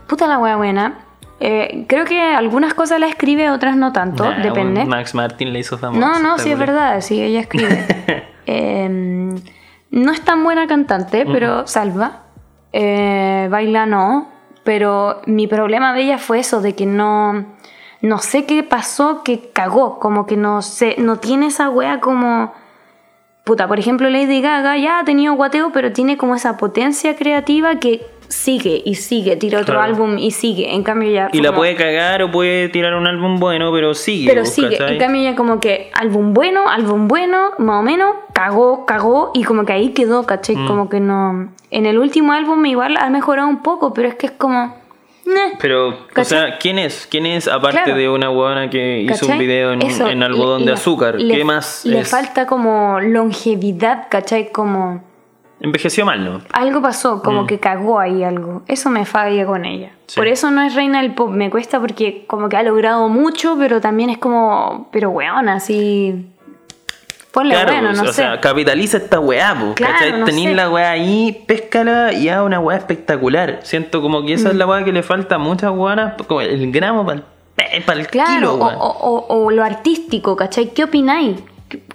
Puta la wea buena. Eh, creo que algunas cosas las escribe, otras no tanto, Nah, depende. Max Martin le hizo famoso. No, no, sí es verdad, sí, ella escribe. Eh, no es tan buena cantante, pero salva. Eh, baila no, pero mi problema de ella fue eso, de que no, no sé qué pasó, que cagó, como que no sé, no tiene esa wea como... Puta, por ejemplo, Lady Gaga ya ha tenido guateo, pero tiene como esa potencia creativa que sigue y sigue, tira otro Claro. álbum y sigue. En cambio ya... Y la puede cagar o puede tirar un álbum bueno, pero sigue. pero sigue, en cambio ya como que álbum bueno, álbum bueno, más o menos, cagó, cagó y como que ahí quedó, ¿cachai? Mm. Como que no... En el último álbum igual ha mejorado un poco, pero es que es como... Pero, o sea, ¿quién es? ¿Quién es aparte Claro. de una huevona que hizo un video en, Eso, en algodón le- de azúcar? le- ¿Qué más Le es? falta como longevidad, ¿cachai? Como... Envejeció mal, ¿no? Algo pasó, como que cagó ahí algo. Eso me falla con ella. Mm. Sí. Por eso no es reina del pop. Me cuesta porque como que ha logrado mucho, pero también es como... Pero weón, así... Ponle Claro, bueno, pues, no o sé. sea, capitaliza esta weá, po, Claro, no Tenís la weá ahí, péscala y haz una weá espectacular. Siento como que esa Mm. es la weá que le falta a muchas weonas, como el gramo para el, Claro, kilo, o, o- o- o lo artístico, ¿cachai? ¿Qué opináis?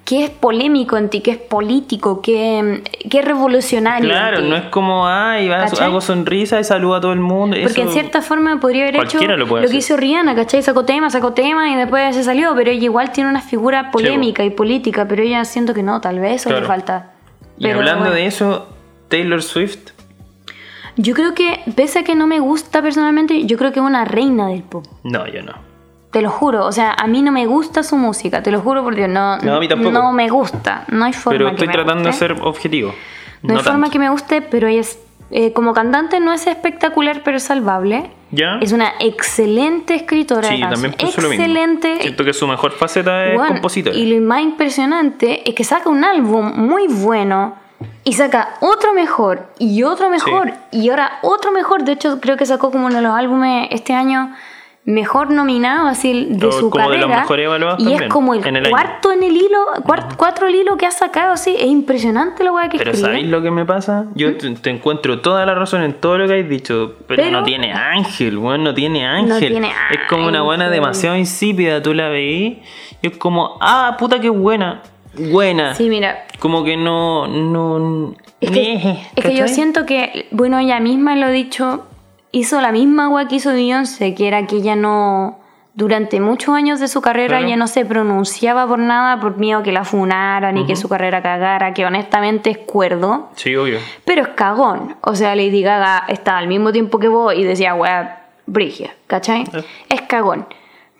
¿Qué es polémico en ti? ¿Qué es político? ¿Qué, qué es revolucionario? en Claro, ti? no es como, ay, va, hago sonrisa y saludo a todo el mundo. Porque en eso- cierta forma podría haber hecho lo puede que hacer. hizo Rihanna, ¿cachai? Sacó tema, sacó tema y después se salió, pero ella igual tiene una figura polémica y política, pero ella siento que no, tal vez eso Claro. le falta. Y Pero hablando bueno. de eso, Taylor Swift, Yo creo que, pese a que no me gusta personalmente, yo creo que es una reina del pop. no, yo no. Te lo juro, o sea, a mí no me gusta su música, te lo juro por Dios, no, No, a mí tampoco. no me gusta, no hay forma Pero que estoy me tratando de guste. ser objetivo. No, hay forma tanto. que me guste, pero ella es, eh, como cantante no es espectacular, pero es salvable. ¿Ya? Es una excelente escritora Sí, de también pienso lo mismo. Excelente. Siento que su mejor faceta es Bueno, compositora. Y lo más impresionante es que saca un álbum muy bueno y saca otro mejor y otro mejor y ahora otro mejor. De hecho, creo que sacó como uno de los álbumes este año mejor nominado así de O su como de carrera. los mejores evaluados y también, es como el, en el año. cuarto en el hilo, cuart- cuatro el hilo que ha sacado así. Es impresionante la weá que Pero escribe. ¿sabéis lo que me pasa? Yo te, te encuentro toda la razón en todo lo que has dicho, pero, Pero- no tiene ángel, weón, no tiene ángel. tiene es como una buena demasiado insípida, tú la veís, y es como, ah, puta que buena, buena. Sí, mira, Como que no, no... Es que, es que yo siento que, bueno, ella misma lo ha dicho, hizo la misma weá que hizo Beyoncé, que era que ella no, durante muchos años de su carrera, Claro. ella no se pronunciaba por nada por miedo que la funaran y que su carrera cagara, que honestamente es cuerdo, Sí, obvio. pero es cagón. O sea, Lady Gaga estaba al mismo tiempo que vos y decía, weá, brigia, ¿cachai? Eh. Es cagón.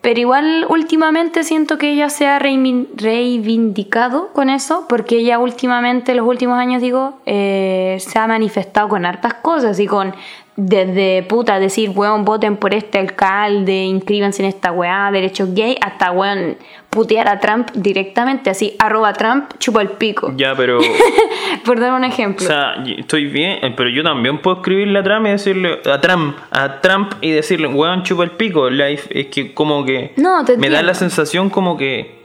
Pero igual últimamente siento que ella se ha reivindicado con eso, porque ella últimamente, los últimos años digo, eh, se ha manifestado con hartas cosas y con desde puta decir, weón, voten por este alcalde, inscríbanse en esta weá, derechos gay, hasta weón, putear a Trump directamente, así, arroba Trump, chupa el pico. Ya, pero. por dar un o ejemplo. sea, y- estoy bien, eh, pero yo también puedo escribirle a Trump y decirle. A Trump, a Trump y decirle, weón, chupa el pico. Life, es que como que. No, te Me da la sensación como que.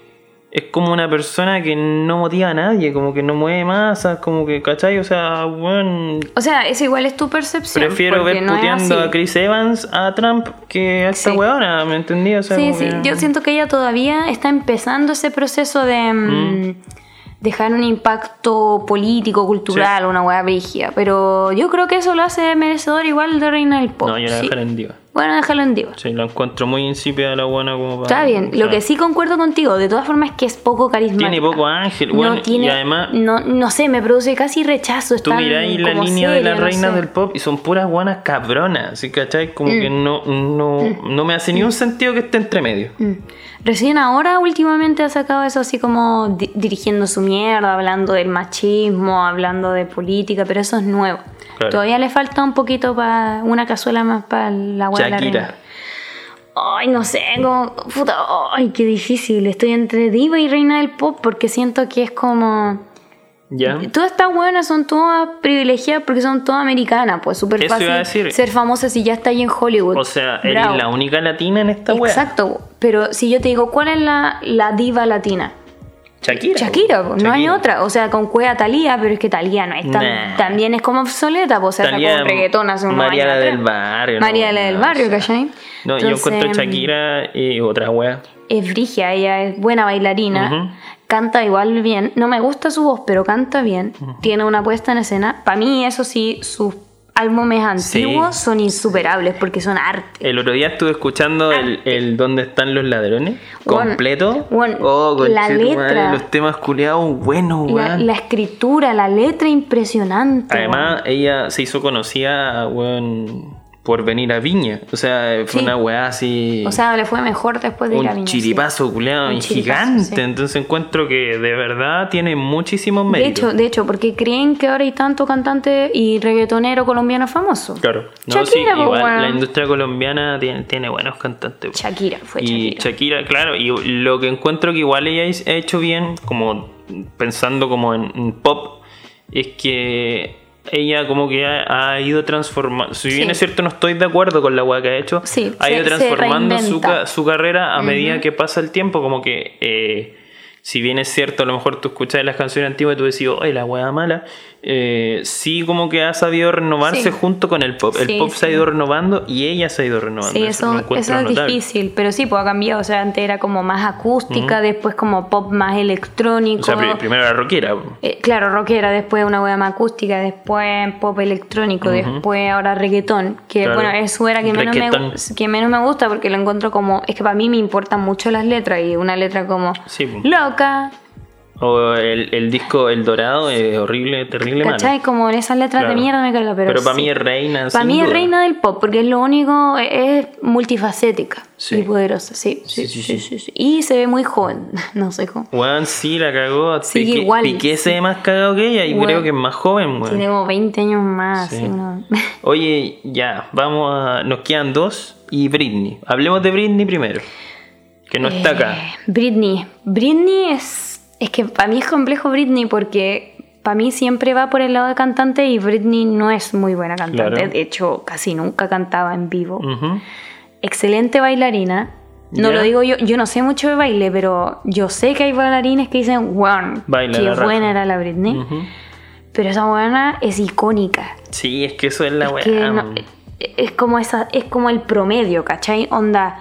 Es como una persona que no motiva a nadie, como que no mueve masas, como que, ¿cachai? O sea, weón. o sea, esa igual es tu percepción. Prefiero ver no es puteando a Chris Evans a Trump que a esta Sí. weona, ¿me entendí? O sea, Sí, sí, que- yo siento que ella todavía está empezando ese proceso de mm, dejar un impacto político, cultural, una hueá brígida. Pero yo creo que eso lo hace merecedor igual de reina del pop. No, yo la sí. dejaré en diva. Bueno, déjalo en diva. Sí, la encuentro muy insípida la buena como para... Está bien, lo que sí concuerdo contigo, de todas formas, es que es poco carismática. Tiene poco ángel, no bueno, tiene, y además... no, no sé, me produce casi rechazo. Tú miráis la línea de las no reinas del pop y son puras guanas cabronas, ¿sí? ¿cachai? Como Mm. que no, no, no me hace ni un sentido que esté entre medio. Mm. Recién ahora, últimamente, ha sacado eso así como di- dirigiendo su mierda, hablando del machismo, hablando de política, pero eso es nuevo. Claro. Todavía le falta un poquito para una cazuela más para la de reina. Ay, no sé, como, puta, ay, qué difícil. Estoy entre diva y reina del pop porque siento que es como... ¿Ya? Todas estas buenas son todas privilegiadas porque son todas americanas, pues súper fácil iba a decir. ser famosa si ya está ahí en Hollywood. O sea, eres Bravo. la única latina en esta wea. Exacto, pero si yo te digo, ¿cuál es la, la diva latina? Shakira. Shakira, po. po, no hay otra. O sea, con cueva Talía, pero es que Talía no es tan, Nah. también es como obsoleta, pues, o sea, Thalía, sacó un reggaetón hace unos María la del barrio. no, María la del no, barrio, o sea. ¿cachai? No, yo encuentro Shakira y otra wea. Es brigia, ella es buena bailarina, canta igual bien. No me gusta su voz, pero canta bien. Tiene una puesta en escena. Para mí, eso sí, sus álbumes antiguos son insuperables porque son arte. El otro día estuve escuchando el, el ¿Dónde están los ladrones? Completo. oh, la conchetumare, letra. Los temas culiados buenos, La, weón. la escritura, la letra impresionante. Además, ella se hizo conocida, weón, por venir a Viña. O sea, fue Sí. una weá así. O sea, le fue mejor después de ir a Viña, sí. chiripazo culiado Un chiripazo, gigante. sí. Entonces encuentro que de verdad tiene muchísimos De méritos. hecho, de hecho, porque creen que ahora hay tanto cantante y reggaetonero colombiano famoso. Claro. No, Shakira, sí, igual la industria colombiana tiene, tiene buenos cantantes. pues. Shakira, fue y Shakira. Shakira, claro, y lo que encuentro que igual ella ha hecho bien, como pensando como en, en pop, es que ella como que ha, ha ido transformando, si bien Sí. es cierto no estoy de acuerdo con la weá que ha hecho, Sí, ha ido se transformando su, su carrera a medida que pasa el tiempo, como que eh, si bien es cierto, a lo mejor tú escuchas las canciones antiguas y tú decís, ay, la weá mala, eh, sí como que ha sabido renovarse Sí. junto con el pop. El Sí, pop se ha ido renovando y ella se ha ido renovando. Sí, eso, eso es notable. difícil, pero sí, pues ha cambiado. O sea, antes era como más acústica, después como pop más electrónico. O sea, pri- primero la rockera. Eh, claro, rockera, después una wea más acústica, después pop electrónico, después ahora reggaetón, que Claro. bueno, es su era que menos, me, Reggaetón. que menos me gusta porque lo encuentro como, es que para mí me importan mucho las letras y una letra como po. loca, O el, el disco El Dorado es horrible, terrible, malo. ¿cachai? Como en esas letras Claro. de mierda me carga, pero, Pero para sí. mí es reina. Para mí es duda. reina del pop, porque es lo único, es multifacética Sí. y poderosa, sí Sí, sí sí, sí, sí. sí, sí. Y se ve muy joven, no sé cómo. Weón, sí, la cagó. Sigue Piqué, igual. Piqué se ve más cagado que ella y creo que es más joven, weón. Tiene como 20 años más. Sí. Oye, ya, vamos a. Nos quedan dos y Britney. Hablemos de Britney primero. Que no está acá. Eh, Britney. Britney es. Es que para mí es complejo Britney porque para mí siempre va por el lado de cantante y Britney no es muy buena cantante. Claro. De hecho, casi nunca cantaba en vivo. Excelente bailarina. No lo digo yo, yo no sé mucho de baile, pero yo sé que hay bailarines que dicen, wow, Baila qué la raja". buena era la Britney. Pero esa buena es icónica. Sí, es que eso es la Es no- es como esa, es como el promedio, ¿cachai? Onda,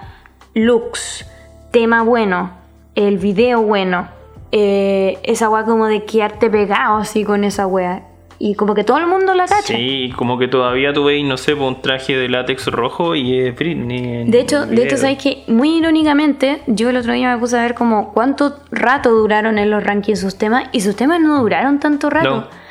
looks, tema bueno, el video bueno, eh, esa weá como de quedarte pegado así con esa weá. Y como que todo el mundo la cacha. Sí, como que todavía tú veis, no sé, pues, un traje de látex rojo y es Britney. De hecho, de hecho, sabes que muy irónicamente, yo el otro día me puse a ver como cuánto rato duraron en los rankings sus temas y sus temas no duraron tanto rato. No.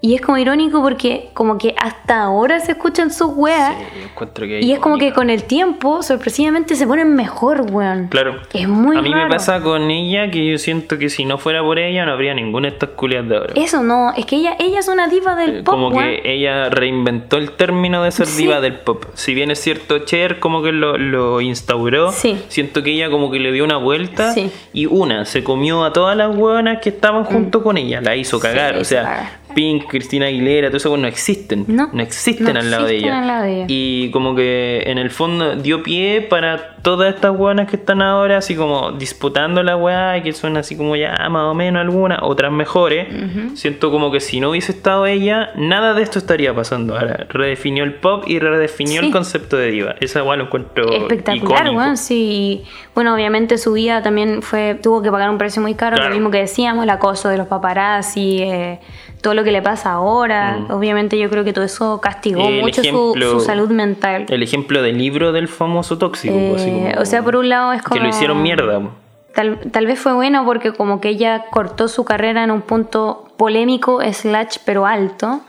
Y es como irónico porque como que hasta ahora se escuchan sus weas. Sí, encuentro que y es como que con el tiempo, sorpresivamente, se ponen mejor, weón. Claro. Es muy A mí me pasa con ella que yo siento que si no fuera por ella no habría ninguna de estas culias de ahora. Eso no, es que ella, ella es una diva del Eh, pop, como weón. que ella reinventó el término de ser Sí. diva del pop. Si bien es cierto, Cher como que lo, lo instauró, Sí. siento que ella como que le dio una vuelta Sí. y una, se comió a todas las hueonas que estaban junto con ella, la hizo Mm. Cagar. o sea, cagar. Pink, Cristina Aguilera, todo eso bueno, no existen. No, existen no al lado de existen ella. al lado de ella. Y como que en el fondo dio pie para todas estas hueonas que están ahora así como disputando la hueá y que son así como ya más o menos algunas, otras mejores. Siento como que si no hubiese estado ella, nada de esto estaría pasando. Ahora redefinió el pop y redefinió Sí. el concepto de diva. Esa hueá lo encuentro Espectacular, weón, sí. Bueno, obviamente su vida también fue, tuvo que pagar un precio muy caro, Claro. lo mismo que decíamos, el acoso de los paparazzi, eh, todo lo que le pasa ahora. Obviamente yo creo que todo eso castigó Mm. El mucho su, ejemplo- su salud mental. El ejemplo del libro del famoso tóxico. así Eh, como- o sea, por un lado es como... Que lo hicieron mierda. Tal, tal vez fue bueno porque como que ella cortó su carrera en un punto polémico, slash, pero alto.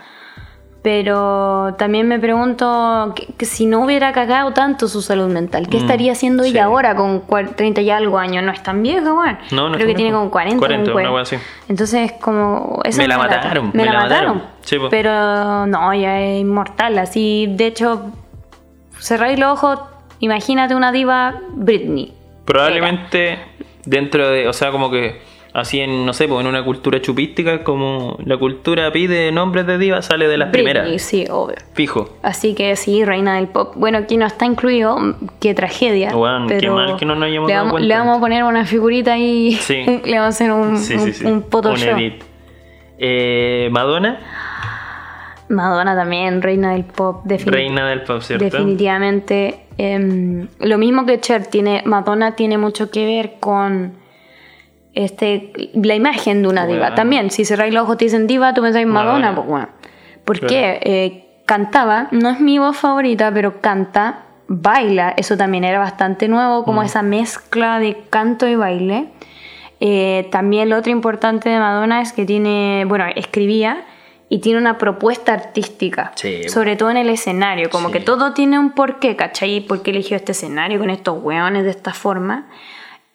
Pero también me pregunto que, que si no hubiera cagado tanto su salud mental, ¿qué Mm, estaría haciendo sí. ella ahora con cuar- 30 y algo años? No es tan vieja, weón. No, no Creo que tiene como 40. 40, un una weón. wea así. Entonces, como... eso Me la mataron, Me, me la, la mataron. mataron. Sí, po. Pero no, ella es inmortal. Así, de hecho, cerráis los ojos, imagínate una diva Britney. Probablemente dentro de, o sea, como que así en, no sé, pues en una cultura chupística, como la cultura pide nombres de diva, sale de las Britney, primeras. sí, obvio. Fijo. Así que sí, reina del pop. Bueno, aquí no está incluido, qué tragedia. Qué pero mal que no nos hayamos le dado vamos, cuenta. le vamos a poner una figurita ahí. Sí. le vamos a hacer un, Sí, un, sí, sí. un Photoshop. Un edit. Eh, Madonna, Madonna también, reina del pop, defini- reina del pop, ¿cierto? definitivamente. Em, lo mismo que Cher, tiene, Madonna tiene mucho que ver con este la imagen de una diva. También, si cerráis los ojos te dicen diva, tú pensáis Madonna, Madonna. pues bueno. ¿Por Claro. qué? Eh, cantaba, no es mi voz favorita, pero canta, baila, eso también era bastante nuevo, Mm. como esa mezcla de canto y baile. Eh, también lo otro importante de Madonna es que tiene, bueno, escribía y tiene una propuesta artística, Sí. sobre todo en el escenario, como Sí. que todo tiene un porqué, ¿cachai? ¿Por qué eligió este escenario con estos hueones de esta forma?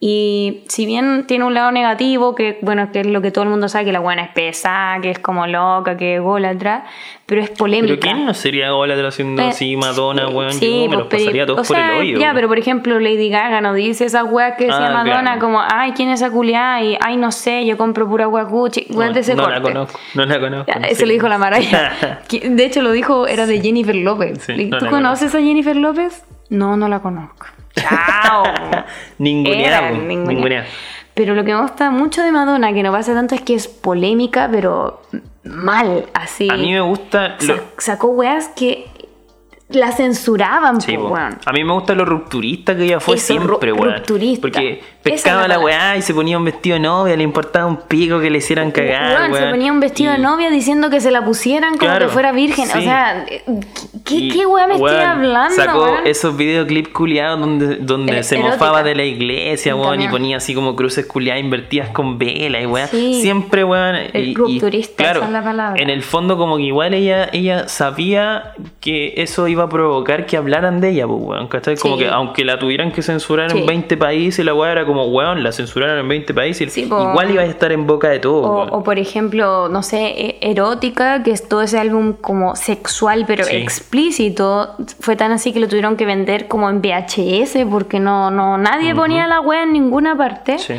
Y si bien tiene un lado negativo, que bueno, que es lo que todo el mundo sabe, que la buena es pesada, que es como loca, que es ególatra, pero es polémica. Pero ¿quién no sería golatra haciendo Eh, así Madonna, weón? Sí, Yo me pues, los pero- pasaría todos o por sea, el hoyo. Ya, pero por ejemplo, Lady Gaga no dice esas weas que decía Ah, Madonna, claro. como, ay, ¿quién es esa culiada? Y, ay, no sé, yo compro pura wea Gucci. no, de ese no corte. la conozco, no la conozco. Ya, Eso sí. lo dijo la Maraya. De hecho, lo dijo, era de Jennifer López. Sí, ¿Y no ¿Tú la conoces a Jennifer López? No, no la conozco. Chao. Ninguneada, Era, po, ninguneada. ninguneada. Pero lo que me gusta mucho de Madonna, que no pasa tanto, es que es polémica, pero mal, así. A mí me gusta... lo- sacó weas que la censuraban, Sí, po, po. weón. A mí me gusta lo rupturista que ella fue Eso, siempre, ru- weón. rupturista. Porque pescaba es la weá y se ponía un vestido de novia, le importaba un pico que le hicieran cagar, Weón, se ponía un vestido Y- de novia diciendo que se la pusieran como Claro, que fuera virgen. O sea, ¿qué, y, qué weá me estoy hablando, Sacó weón? esos videoclips culiados donde, donde Er- se erótica. mofaba de la iglesia, weón, y ponía así como cruces culiadas invertidas con vela y. Sí. Siempre, weón. y- y- rupturista, claro, esa es la palabra. en el fondo como que igual ella, ella sabía que eso iba a provocar que hablaran de ella, pues, weón. ¿cachai? Como Sí. que aunque la tuvieran que censurar en 20 países, la weá era como, weón, la censuraron en 20 países, Sí, po. igual iba a estar en boca de todo, O, o, por ejemplo, no sé, e- erótica, que es todo ese álbum como sexual pero Sí. explícito, fue tan así que lo tuvieron que vender como en VHS porque no, no nadie ponía la wea en ninguna parte. Sí.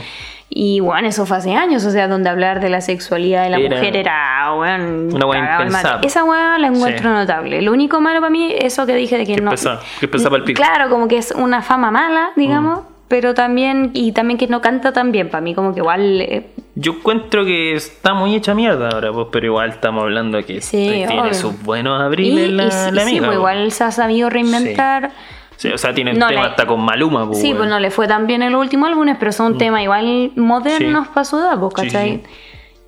Y bueno, eso fue hace años, o sea, donde hablar de la sexualidad de la Era mujer era, weón, una el impensable. Esa weá la encuentro notable. Lo único malo para mí, eso que dije de que, Que no. pesa- que pa'l pico. Claro, como que es una fama mala, digamos. Pero también, y también que no canta tan bien, para mí como que igual eh, Yo encuentro que está muy hecha mierda ahora, pues, pero igual estamos hablando que Sí, tiene obvio. sus buenos Y, abriles la, y sí, la sí, amiga. pues pues. igual se ha sabido reinventar. Sí, o sea, tiene No, tema la- hasta con Maluma, pues, Sí, pues no le fue tan bien en los últimos álbumes, pero son temas igual modernos Sí. para su edad, pues, Sí, ¿cachai? sí.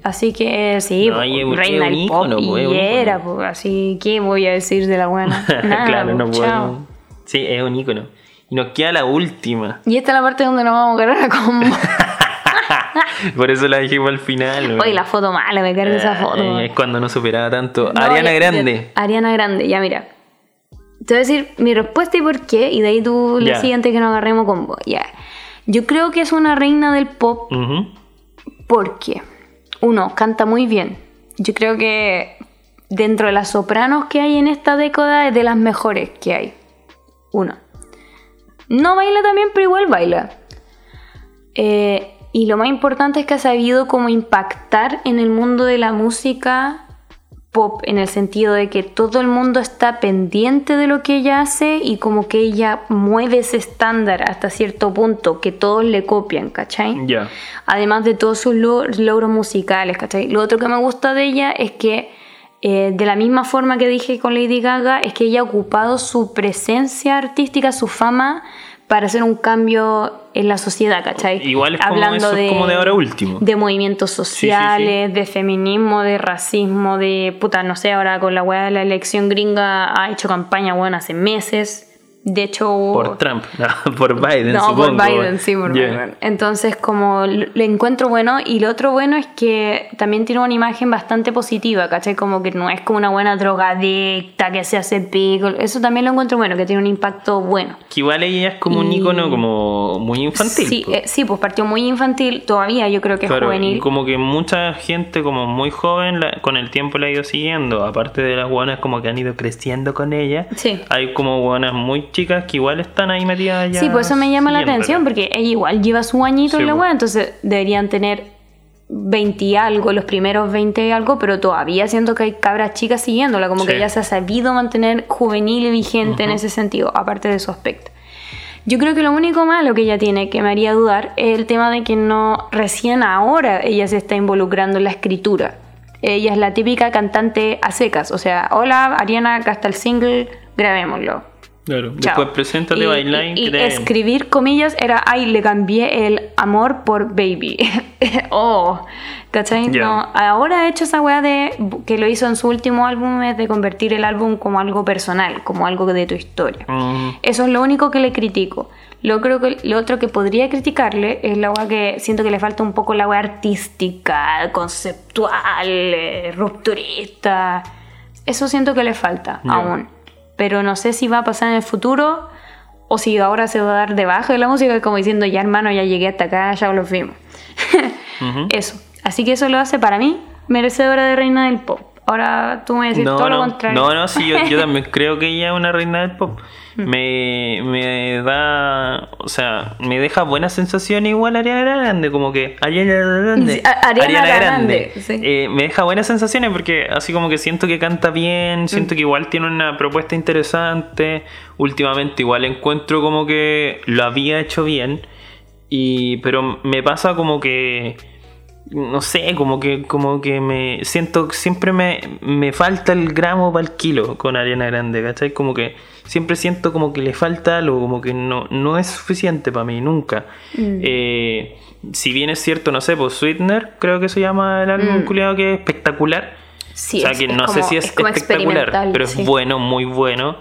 Así que sí, No, pues, y reina ícono, pop pues, es y era, pues, así que voy a decir de la buena. Nada, claro, no pues, puedo. Sí, es un ícono. Y nos queda la última. Y esta es la parte donde nos vamos a agarrar a combo. Por eso la dejé al final. Oye, la foto mala, me carga esa foto. es cuando no superaba tanto. Ariana Grande. Ariana Grande, ya mira. Te voy a decir mi respuesta y por qué, y de ahí tú le siguiente que nos agarremos con vos. Ya. Yo creo que es una reina del pop porque, uno, canta muy bien. Yo creo que dentro de las sopranos que hay en esta década es de las mejores que hay. Uno. No baila también, pero igual baila. Eh, y lo más importante es que ha sabido cómo impactar en el mundo de la música pop, en el sentido de que todo el mundo está pendiente de lo que ella hace y como que ella mueve ese estándar hasta cierto punto, que todos le copian, ¿cachai? Ya. Además de todos sus logros musicales, ¿cachai? Lo otro que me gusta de ella es que eh, de la misma forma que dije con Lady Gaga, es que ella ha ocupado su presencia artística, su fama, para hacer un cambio en la sociedad, ¿cachai? Igual es Hablando de, como de ahora último. De movimientos sociales, de feminismo, de racismo, de puta, no sé, ahora con la weá de la elección gringa ha hecho campaña, bueno, hace meses de hecho... Por Trump, no, por Biden. No, por Biden, sí, por Biden. Entonces, como le encuentro bueno, y lo otro bueno es que también tiene una imagen bastante positiva, ¿cachai? Como que no es como una buena drogadicta que se hace pico. Eso también lo encuentro bueno, que tiene un impacto bueno. Que igual ella es como un icono como muy infantil. Sí, pues. sí, pues partió muy infantil, todavía yo creo que es juvenil. Como que mucha gente como muy joven con el tiempo la ha ido siguiendo, aparte de las buenas como que han ido creciendo con ella. Sí. Hay como buenas muy chicas que igual están ahí metidas ya. Sí, pues eso me llama la atención, porque ella igual lleva su añito en la web, entonces deberían tener 20 y algo, los primeros 20 y algo, pero todavía siento que hay cabras chicas siguiéndola, como que ella se ha sabido mantener juvenil y vigente en ese sentido, aparte de su aspecto. Yo creo que lo único malo que ella tiene que me haría dudar es el tema de que no recién ahora ella se está involucrando en la escritura. Ella es la típica cantante a secas, o sea, hola Ariana, acá está el single, grabémoslo Claro, después preséntate, baila y, escribir comillas era, ay, le cambié el amor por baby. oh, ¿cachai? No, ahora ha hecho esa weá de, que lo hizo en su último álbum, es de convertir el álbum como algo personal, como algo de tu historia. Mm. Eso es lo único que le critico. Lo, creo que, lo otro que podría criticarle es la weá que siento que le falta un poco la weá artística, conceptual, eh, rupturista. Eso siento que le falta aún pero no sé si va a pasar en el futuro o si ahora se va a dar debajo de la música, como diciendo, ya hermano, ya llegué hasta acá, ya lo vimos. Eso. Así que eso lo hace para mí merecedora de reina del pop. Ahora tú me decís todo lo contrario. No, no, sí, yo, yo también creo que ella es una reina del pop. me, me da, o sea, me deja buena sensación igual Ariana Grande, como que Ariana Grande, Ariana, Grande, eh, me deja buenas sensaciones porque así como que siento que canta bien, siento que igual tiene una propuesta interesante, últimamente igual encuentro como que lo había hecho bien, y pero me pasa como que no sé, como que, como que me siento, siempre me, me falta el gramo para el kilo con Ariana Grande, ¿cachai? Como que siempre siento como que le falta algo, como que no, no es suficiente para mí, nunca. Mm. Eh, si bien es cierto, no sé, pues Sweetener, creo que se llama el álbum mm. que es espectacular. Sí, o sea, que no sé si es, espectacular, pero es bueno, muy bueno.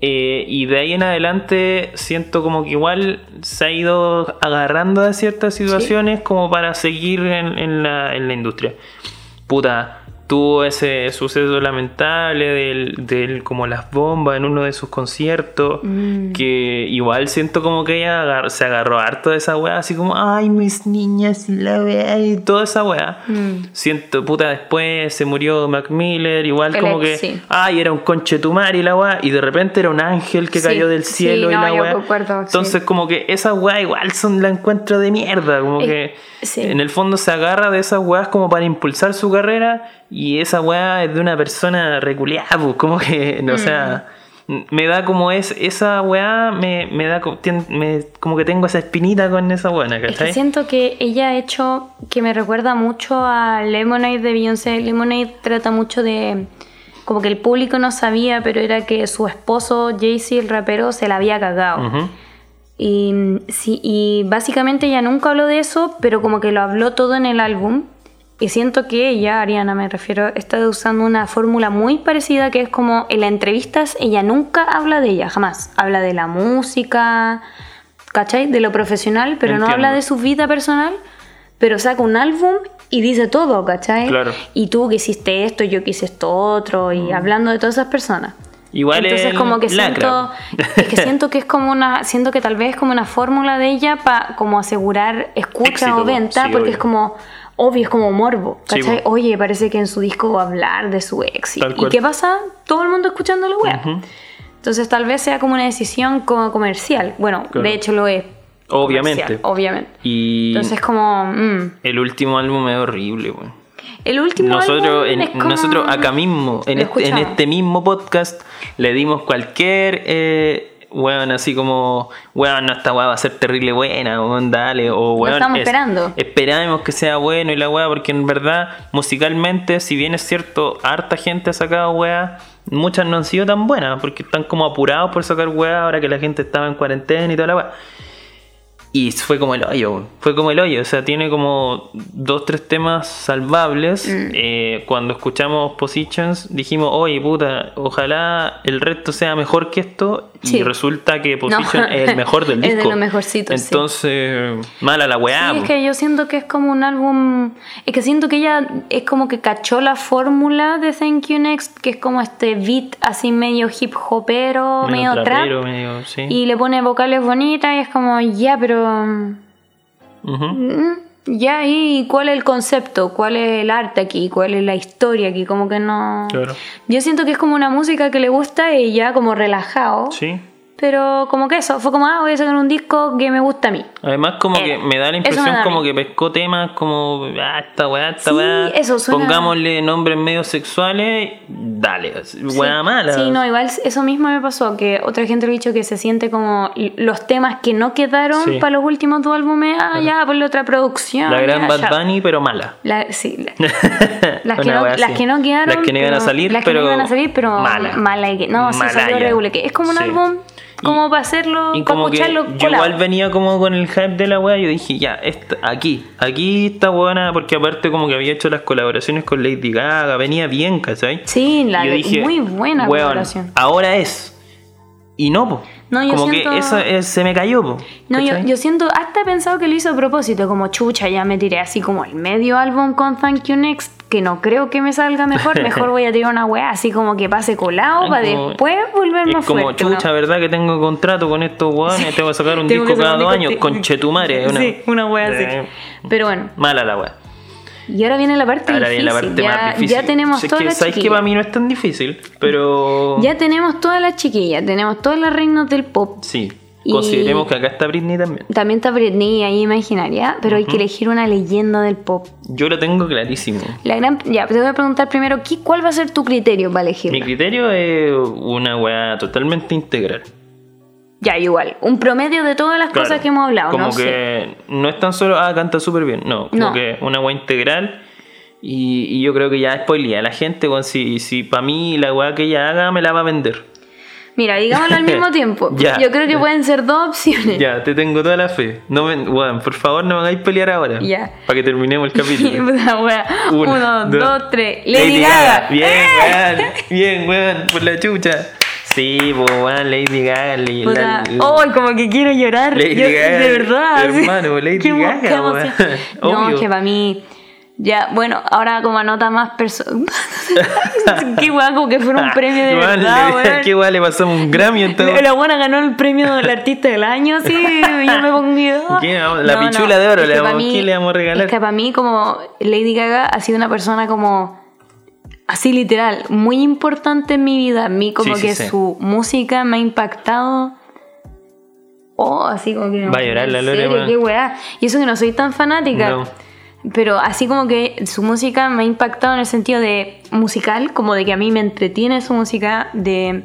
Eh, y de ahí en adelante siento como que igual se ha ido agarrando de ciertas situaciones como para seguir en, en, la, en la industria. Puta, tuvo ese suceso lamentable del, del, como las bombas en uno de sus conciertos mm. que igual siento como que ella se agarró harto de esa weá así como ay mis niñas la weá y toda esa weá. Mm. siento puta después se murió Mac Miller igual como que ay era un conchetumar y la weá y de repente era un ángel que cayó del cielo y la weá. entonces como que esa weá igual son la encuentro de mierda como que en el fondo se agarra de esas weas como para impulsar su carrera y esa weá es de una persona reculeada, pues, como que, o sea, mm. me da como es, esa weá me, me da como que tengo esa espinita con esa buena, ¿cachai? siento que ella ha hecho, que me recuerda mucho a Lemonade de Beyoncé. Lemonade trata mucho de, como que el público no sabía, pero era que su esposo, Jay-Z, el rapero, se la había cagado. Y, sí, y básicamente ella nunca habló de eso, pero como que lo habló todo en el álbum. Y siento que ella, Ariana me refiero, está usando una fórmula muy parecida que es como en las entrevistas ella nunca habla de ella, jamás. Habla de la música, ¿cachai? De lo profesional, pero no habla de su vida personal. pero saca un álbum y dice todo, ¿cachai? Claro. Y tú que hiciste esto, yo que hice esto otro, y hablando de todas esas personas. Igual Entonces como que lacra. siento, es que siento que es como una, siento que tal vez es como una fórmula de ella para como asegurar escucha Éxito, o venta, sí, porque obvio. es como obvio, es como morbo, ¿cachai? Oye, parece que en su disco va a hablar de su ex. ¿Y, Tal ¿y cual. qué pasa? Todo el mundo escuchando la web. Entonces tal vez sea como una decisión como comercial. Bueno, Claro. de hecho lo es. Obviamente. comercial, obviamente. Y Entonces como... mm. el último álbum es horrible, weón. El último Nosotros, álbum en- es como- nosotros acá mismo, en este, este mismo podcast, le dimos cualquier, eh, weón, así como, weón, no, esta weá va a ser terrible buena, weón, dale, o weón. estamos esperando. Esperamos que sea bueno y la weá, porque en verdad, musicalmente, si bien es cierto, harta gente ha sacado weá, muchas no han sido tan buenas, porque están como apurados por sacar weá ahora que la gente estaba en cuarentena y toda la weá. Y fue como el hoyo, fue como el hoyo. O sea, tiene como dos, tres temas salvables. Mm. Eh, cuando escuchamos Positions, dijimos, oye, puta, ojalá el resto sea mejor que esto. Sí. Y resulta que No. Position es el mejor del Es de disco. lo mejorcito, sí. Entonces, mala la weá. Sí, es que yo siento que es como un álbum. Es que siento que ella es como que cachó la fórmula de Thank You Next, que es como este beat así medio hip hopero, medio, trap. trapero, medio, sí. Y le pone vocales bonitas y es como, ya, pero. Ujú. mm, Ya, ¿y cuál es el concepto? ¿Cuál es el arte aquí? ¿Cuál es la historia aquí? Como que no. Claro. Yo siento que es como una música que le gusta y ya como relajado. Sí. Pero como que eso, fue como, ah, voy a sacar un disco que me gusta a mí. Además, como que me da la impresión da como que pescó temas como, ah, esta weá, esta Sí, weá. eso suena- Pongámosle nombres medio sexuales, dale, weá Sí. mala. Sí, no, igual eso mismo me pasó, que otra gente lo ha dicho que se siente como los temas que no quedaron Sí. para los últimos dos álbumes, ah, ya, ponle otra producción. La gran ya, Bad ya. Bunny, pero mala. La- sí, la- las, que no, las que no quedaron. Las que no iban a pero- salir, las que pero no iban a salir, pero mala. mala y que- no, sí, Malaya. salió regular, que es como un álbum como para hacerlo, Y para como que yo igual venía como con el hype de la weá, yo dije, ya, esta, aquí, aquí está buena, porque aparte como que había hecho las colaboraciones con Lady Gaga, venía bien, ¿cachai? Sí, la yo dije, muy buena "Weón, colaboración. Ahora es. Y no, po. No, yo como siento- que eso eh, se me cayó, po. No, yo, yo siento, hasta he pensado que lo hizo a propósito, como chucha, ya me tiré así como el medio álbum con Thank You Next, que no creo que me salga mejor, mejor voy a tirar una weá así como que pase colado para después volverme Es como fuerte. chucha, ¿no? ¿verdad? Que tengo contrato con estos weones, tengo que sacar un Tengo disco cada dos años, sí. conchetumare. Una, Sí, una wea así. Eh, Pero bueno, Mala la weá. Y ahora viene la parte Ahora viene la parte ya, más difícil. ya tenemos todas las ¿Sabes que chiquillas. para mí no es tan difícil? Pero. Ya tenemos todas las chiquillas, tenemos todas las reinas del pop. Sí. Y- Consideremos que acá está Britney también. También está Britney ahí imaginaria, pero hay que elegir una leyenda del pop. Yo lo tengo clarísimo. La gran, ya, te voy a preguntar primero, ¿qué- ¿cuál va a ser tu criterio para Mi elegirla? criterio es una weá totalmente integral. Ya, igual, un promedio de todas las Claro, cosas que hemos hablado, Como no que no es tan solo, ah, canta súper bien. No, como No. que una weá integral. Y, y yo creo que ya spoilea. La gente, weón, si, si para mí la weá que ella haga me la va a vender. Mira, digámoslo al mismo tiempo. Ya. Yo creo que pueden ser dos opciones. Ya, te tengo toda la fe. No me, weón, por favor, no me hagáis pelear ahora. Ya. Para que terminemos el capítulo. Una, Uno, dos. dos, tres. Lady, Gaga. ¡Eh! Bien, weón. Bien, weón. Por la chucha. Sí, weón, Lady Gaga. li- Puta, la- ¡Ay, como que quiero llorar! Lady Yo- Gaga, de verdad. hermano, Lady Qué Gaga. No, es que para mí. Ya, bueno, ahora como anota más personas. Qué guay, como que fuera un premio de Weón, verdad, weón. Qué weón, le pasamos un Grammy entonces. La, buena ganó el premio del artista del año, sí. Yo me pongo. ¿Qué? La pichula de oro, le vamos- ¿qué le vamos a regalar? Es que para mí, como Lady Gaga ha sido una persona como. Así literal, muy importante en mi vida. A mí, como Sí, que sí. su música me ha impactado. Oh, así como que. Va a llorar la Lore, qué weá. Y eso que no soy tan fanática. No. Pero así como que su música me ha impactado en el sentido de musical, como de que a mí me entretiene su música, de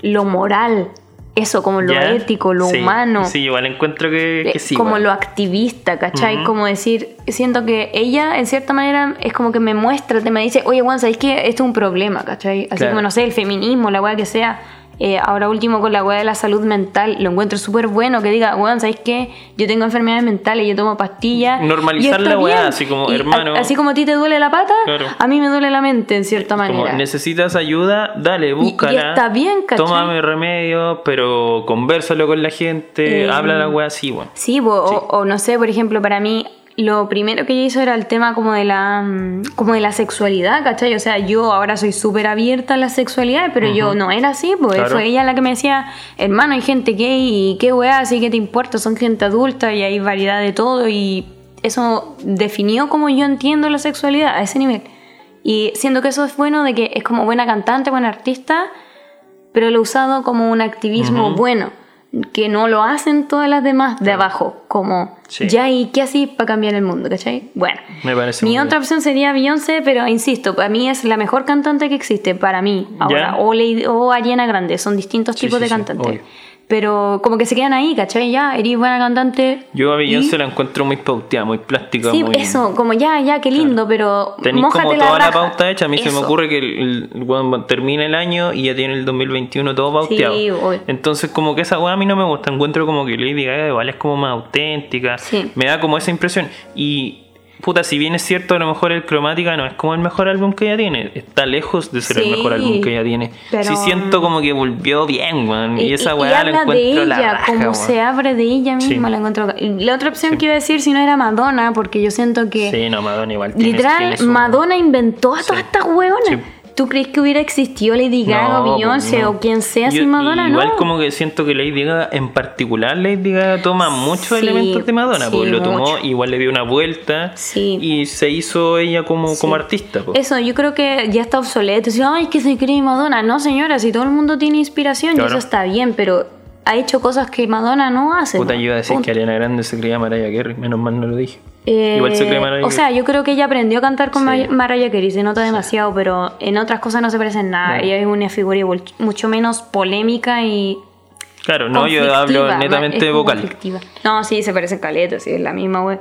lo moral, eso, como lo ético, lo Sí, humano. Sí, igual encuentro que, que Eh, sí. como lo activista, ¿cachai? Como decir, siento que ella en cierta manera es como que me muestra, te me dice, oye Juan, ¿sabes qué? Esto es un problema, ¿cachai? Así Claro. como, no sé, el feminismo, la weá que sea. Eh, ahora último con la weá de la salud mental, lo encuentro súper bueno que diga, weón, ¿sabes qué? Yo tengo enfermedades mentales, yo tomo pastillas. Normalizar y la weá, así como, Y a- hermano. así como a ti te duele la pata, Claro. a mí me duele la mente en cierta Como manera. necesitas ayuda, dale, y búscala. está bien, ¿cachai? Tómame remedio, pero conversalo con la gente, Eh, habla la weá así, weón. Sí, po, O, o no sé, por ejemplo, para mí lo primero que ella hizo era el tema como de la mm, como de la sexualidad, ¿cachai? O sea, yo ahora soy súper abierta a la sexualidad, pero yo no era así, pues Claro. fue ella la que me decía, hermano, hay gente gay y qué weá, así que te importa, son gente adulta y hay variedad de todo y eso definió como yo entiendo la sexualidad a ese nivel. Y siento que eso es bueno de que es como buena cantante, buena artista, pero lo he usado como un activismo bueno, que no lo hacen todas las demás de abajo, como Sí. ya y qué así para cambiar el mundo, ¿cachai? Bueno, Me parece mi otra bien. opción sería Beyoncé, pero insisto, para mí es la mejor cantante que existe, para mí, ahora, o, Lady- o Ariana Grande, son distintos Sí, tipos sí, de cantantes. Pero como que se quedan ahí, ¿cachai? Ya, eres buena cantante. Yo a Beyoncé y- la encuentro muy pauteada, muy plástica. Sí, muy... eso, como ya, ya, qué lindo, pero mójate como toda la, pauta hecha. A mí se me ocurre que el, el termina el año y ya tiene el 2021 todo pauteado. Sí, obvio. Entonces, como que esa weá a mí no me gusta. Encuentro como que Lady Gaga igual es como más auténtica. Sí. Me da como esa impresión. Y. Puta, si bien es cierto, a lo mejor el Cromática no es como el mejor álbum que ella tiene. Está lejos de ser Sí, el mejor álbum que ella tiene. pero- Sí siento como que volvió bien, weón. Y, esa weá la de encuentro la raja, como se abre de ella misma, Sí. la encuentro. La otra opción que iba a decir, si no era Madonna, porque yo siento que Sí, no, Madonna igual tiene- literal tiene su- Madonna inventó a todas estas hueonas. ¿Tú crees que hubiera existido Lady Gaga No, o pues, Beyoncé no. o quien sea Yo- sin Madonna? Igual no. como que siento que Lady Gaga, en particular Lady Gaga toma muchos Sí, elementos de Madonna, sí, pues lo tomó, mucho. igual le dio una vuelta Sí. y se hizo ella como, como artista. pues. Eso, yo creo que ya está obsoleto. Decir, ay, que se cree Madonna. No, señora, si todo el mundo tiene inspiración, y eso está bien, pero ha hecho cosas que Madonna no hace. Puta, yo iba a decir Punto. que Ariana Grande se creía Mariah Carey, menos mal no lo dije. Eh, igual se cree Mariah O sea, yo creo que ella aprendió a cantar con Sí. Mar- Mariah Carey, se nota demasiado, pero en otras cosas no se parecen nada. No. Ella es una figura mucho menos polémica y. Claro, no, yo hablo netamente es vocal. conflictiva. No, sí, se parecen caletos, sí, es la misma,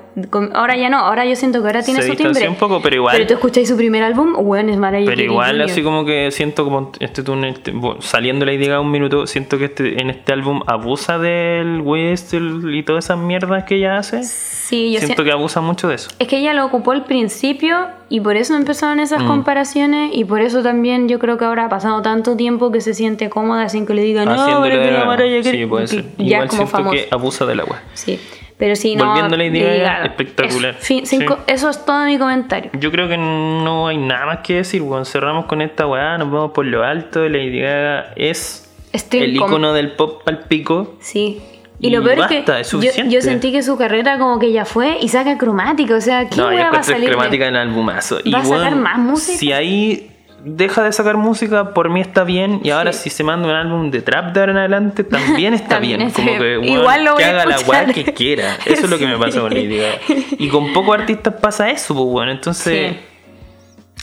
Ahora ya no, ahora yo siento que ahora tiene Se su timbre. un poco, pero igual- Pero tú escucháis su primer álbum, güey, es Mariah Pero igual así como que siento como este túnel, este- bueno, saliendo Lady Gaga un minuto, siento que este, en este álbum abusa del whistle y todas esas mierdas que ella hace. Sí, yo siento siento que abusa mucho de eso. Es que ella lo ocupó al principio y por eso empezaron Mm. esas comparaciones y por eso también yo creo que ahora ha pasado tanto tiempo que se siente cómoda sin que le digan no, pero que la la- Mariah Carey", Sí, puede ser. ya Igual como famoso. que abusa del agua. Sí, pero sí, no. Volviendo a Lady Gaga, Gaga. espectacular. Eso, fin, cinco- Sí. eso es todo mi comentario. Yo creo que no hay nada más que decir, weón. Cerramos con esta weá, nos vamos por lo alto. Lady Gaga es Stream el icono del pop al pico. Sí. Y, Y lo peor basta, es que es yo, yo sentí que su carrera como que ya fue y saca cromática, o sea, ¿qué No, va a salir? cremática en el albumazo. Y ¿Va a sacar más música? Si ahí deja de sacar música, por mí está bien. Y ahora Sí. si se manda un álbum de trap de ahora en adelante, también está También bien. Como que weón, Igual lo voy que a haga la weá que quiera. Eso es lo que me pasa con Gaga. Y con pocos artistas pasa eso, pues bueno. Entonces, Sí.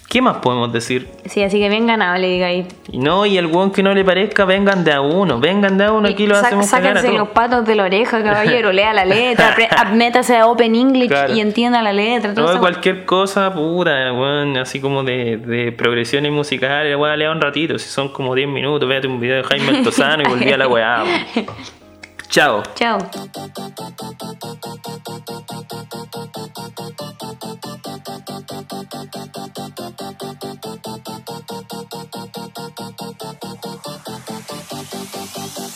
¿Qué más podemos decir? Sí, así que bien ganado, le diga ahí. Y no, y el weón que no le parezca, vengan de a uno, vengan de a uno, aquí lo Sa- hacemos Sáquense los patos de la oreja, caballero. Lea la letra, métase a Open English Claro. y entienda la letra. todo No, cualquier cosa, puta, weón, así como de, de progresiones musicales, weón, lea un ratito, si son como 10 minutos, véate un video de Jaime Altozano y volví a la weá. Weón. Chao. Chao. I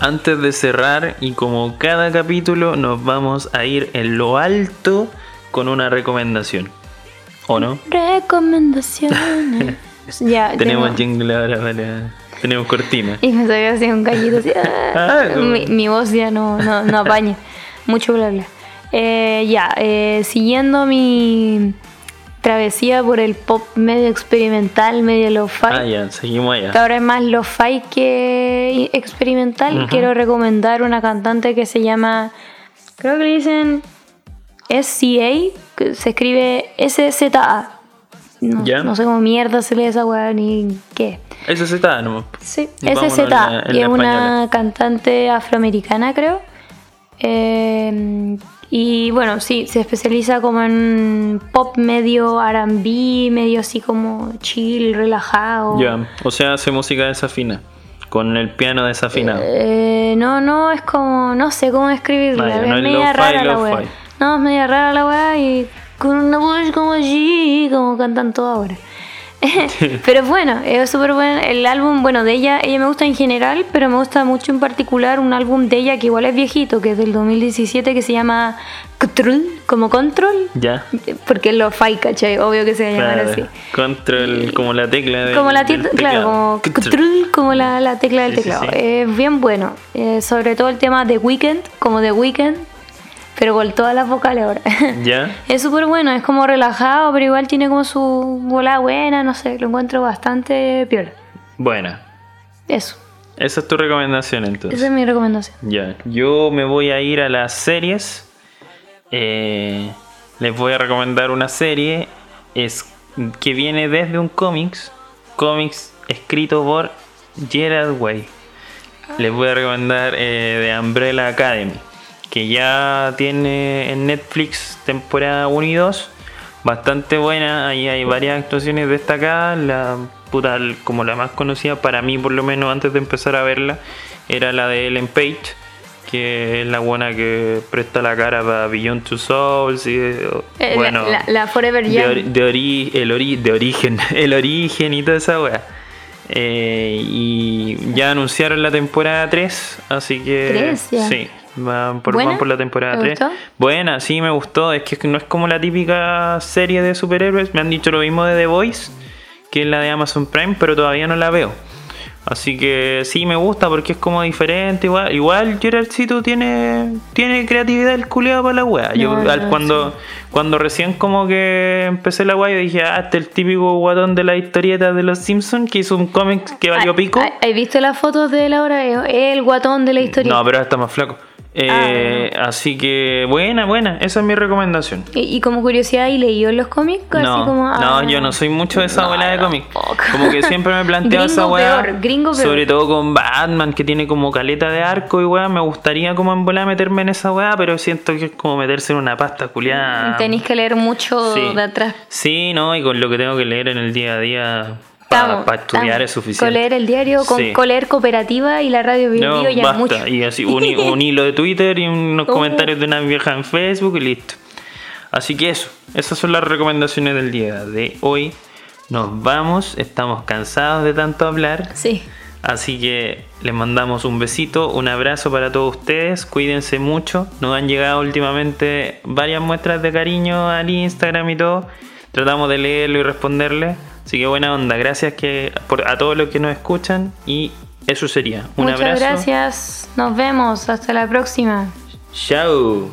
Antes de cerrar, y como cada capítulo, nos vamos a ir en lo alto con una recomendación. ¿O no? Recomendaciones. ya, Tenemos jingle ahora para. Tenemos cortina. Y me sabía así un gallito así. ah. Mi voz ya no, no, no apaña. Mucho bla bla. Eh, ya, eh, siguiendo mi travesía por el pop medio experimental, medio lo-fi. Ah, ya, seguimos que allá. ahora es más lo-fi que experimental. Quiero recomendar una cantante que se llama, creo que le dicen SCA, que se escribe SZA. No, ¿Ya? no sé cómo mierda se lee esa weá ni qué. Eso se está, no. Sí, Vámonos SZ, en la- en y es una cantante afroamericana, creo. Eh, y bueno, sí, se especializa como en pop medio RB, medio así como chill, relajado. Ya, o sea, hace música desafina. Con el piano desafinado. Eh, no, no, es como, no sé cómo describirla. Ah, es no es media rara la weá. No, es media rara la weá y con una voz como así, como cantan todo ahora. pero bueno, es súper bueno. El álbum, bueno, de ella, ella me gusta en general, pero me gusta mucho en particular un álbum de ella que igual es viejito, que es del 2017, que se llama Control, como Control. ya. Porque es lo ¿cachai? Obvio que se va a llamar Claro, así. Control, como la tecla de. Como la tecla, claro, como, control, como la, la tecla del Sí, teclado. sí. Es bien bueno. Eh, sobre todo el tema de Weekend, como de Weekend, pero con todas las vocales ahora. Ya. es súper bueno, es como relajado, pero igual tiene como su bola buena, no sé, lo encuentro bastante piola. Buena. Eso, Esa es tu recomendación entonces. esa es mi recomendación. Ya, yo me voy a ir a las series. Eh, les voy a recomendar una serie es, que viene desde un cómics, cómics escrito por Gerard Way. Les voy a recomendar eh, The Umbrella Academy, que ya tiene en Netflix temporada 1 y 2. Bastante buena, ahí hay varias actuaciones destacadas. La puta, como la más conocida para mí, por lo menos antes de empezar a verla, era la de Ellen Page, que es la buena que presta la cara para Beyond Two Souls. Y, eh, la- bueno, la, la Forever de, Young. de ori- el ori- de origen, el origen y toda esa wea. Eh, y ya anunciaron la temporada 3, así que ¿Tres ya? sí, van por, por la temporada ¿Te 3. gustó? Buena, sí me gustó, es que no es como la típica serie de superhéroes, me han dicho lo mismo de The Voice, que es la de Amazon Prime, pero todavía no la veo. Así que sí me gusta porque es como diferente, igual, igual Gerardcito tiene, tiene creatividad el culeado para la wea. Yo No, al- cuando, cuando recién como que empecé la wea yo dije, ah, este es el típico guatón de la historieta de los Simpsons que hizo un cómic que valió Ay, pico. ay, ¿Has visto las fotos de la hora? Es el guatón de la historia. No, pero ahora está más flaco. Eh, Así que buena, buena, esa es mi recomendación. y, y como curiosidad, ¿y leído los cómics? Así No, como, no, ah, yo no soy mucho de esa no, bola de yo cómic. tampoco. Como que siempre me planteo esa weá. peor, gringo peor. Sobre todo con Batman, que tiene como caleta de arco y weá. Me gustaría como en bola meterme en esa weá, pero siento que es como meterse en una pasta culiada. Tenéis que leer mucho Sí. de atrás. Sí, no, y con lo que tengo que leer en el día a día para estudiar estamos. es suficiente. Con leer el diario, con, Sí. cooperativa y la radio Bio No, Bio ya basta. mucho. Y así un, hi- un hilo de Twitter y unos Uh. comentarios de una vieja en Facebook y listo. Así que eso, esas son las recomendaciones del día de hoy. Nos vamos, estamos cansados de tanto hablar. Sí. Así que les mandamos un besito, un abrazo para todos ustedes, cuídense mucho. Nos han llegado últimamente varias muestras de cariño al Instagram y todo. Tratamos de leerlo y responderle. Así que buena onda, gracias que, por, a todos los que nos escuchan y eso sería. Un Muchas abrazo. gracias. Nos vemos. Hasta la próxima. Chao.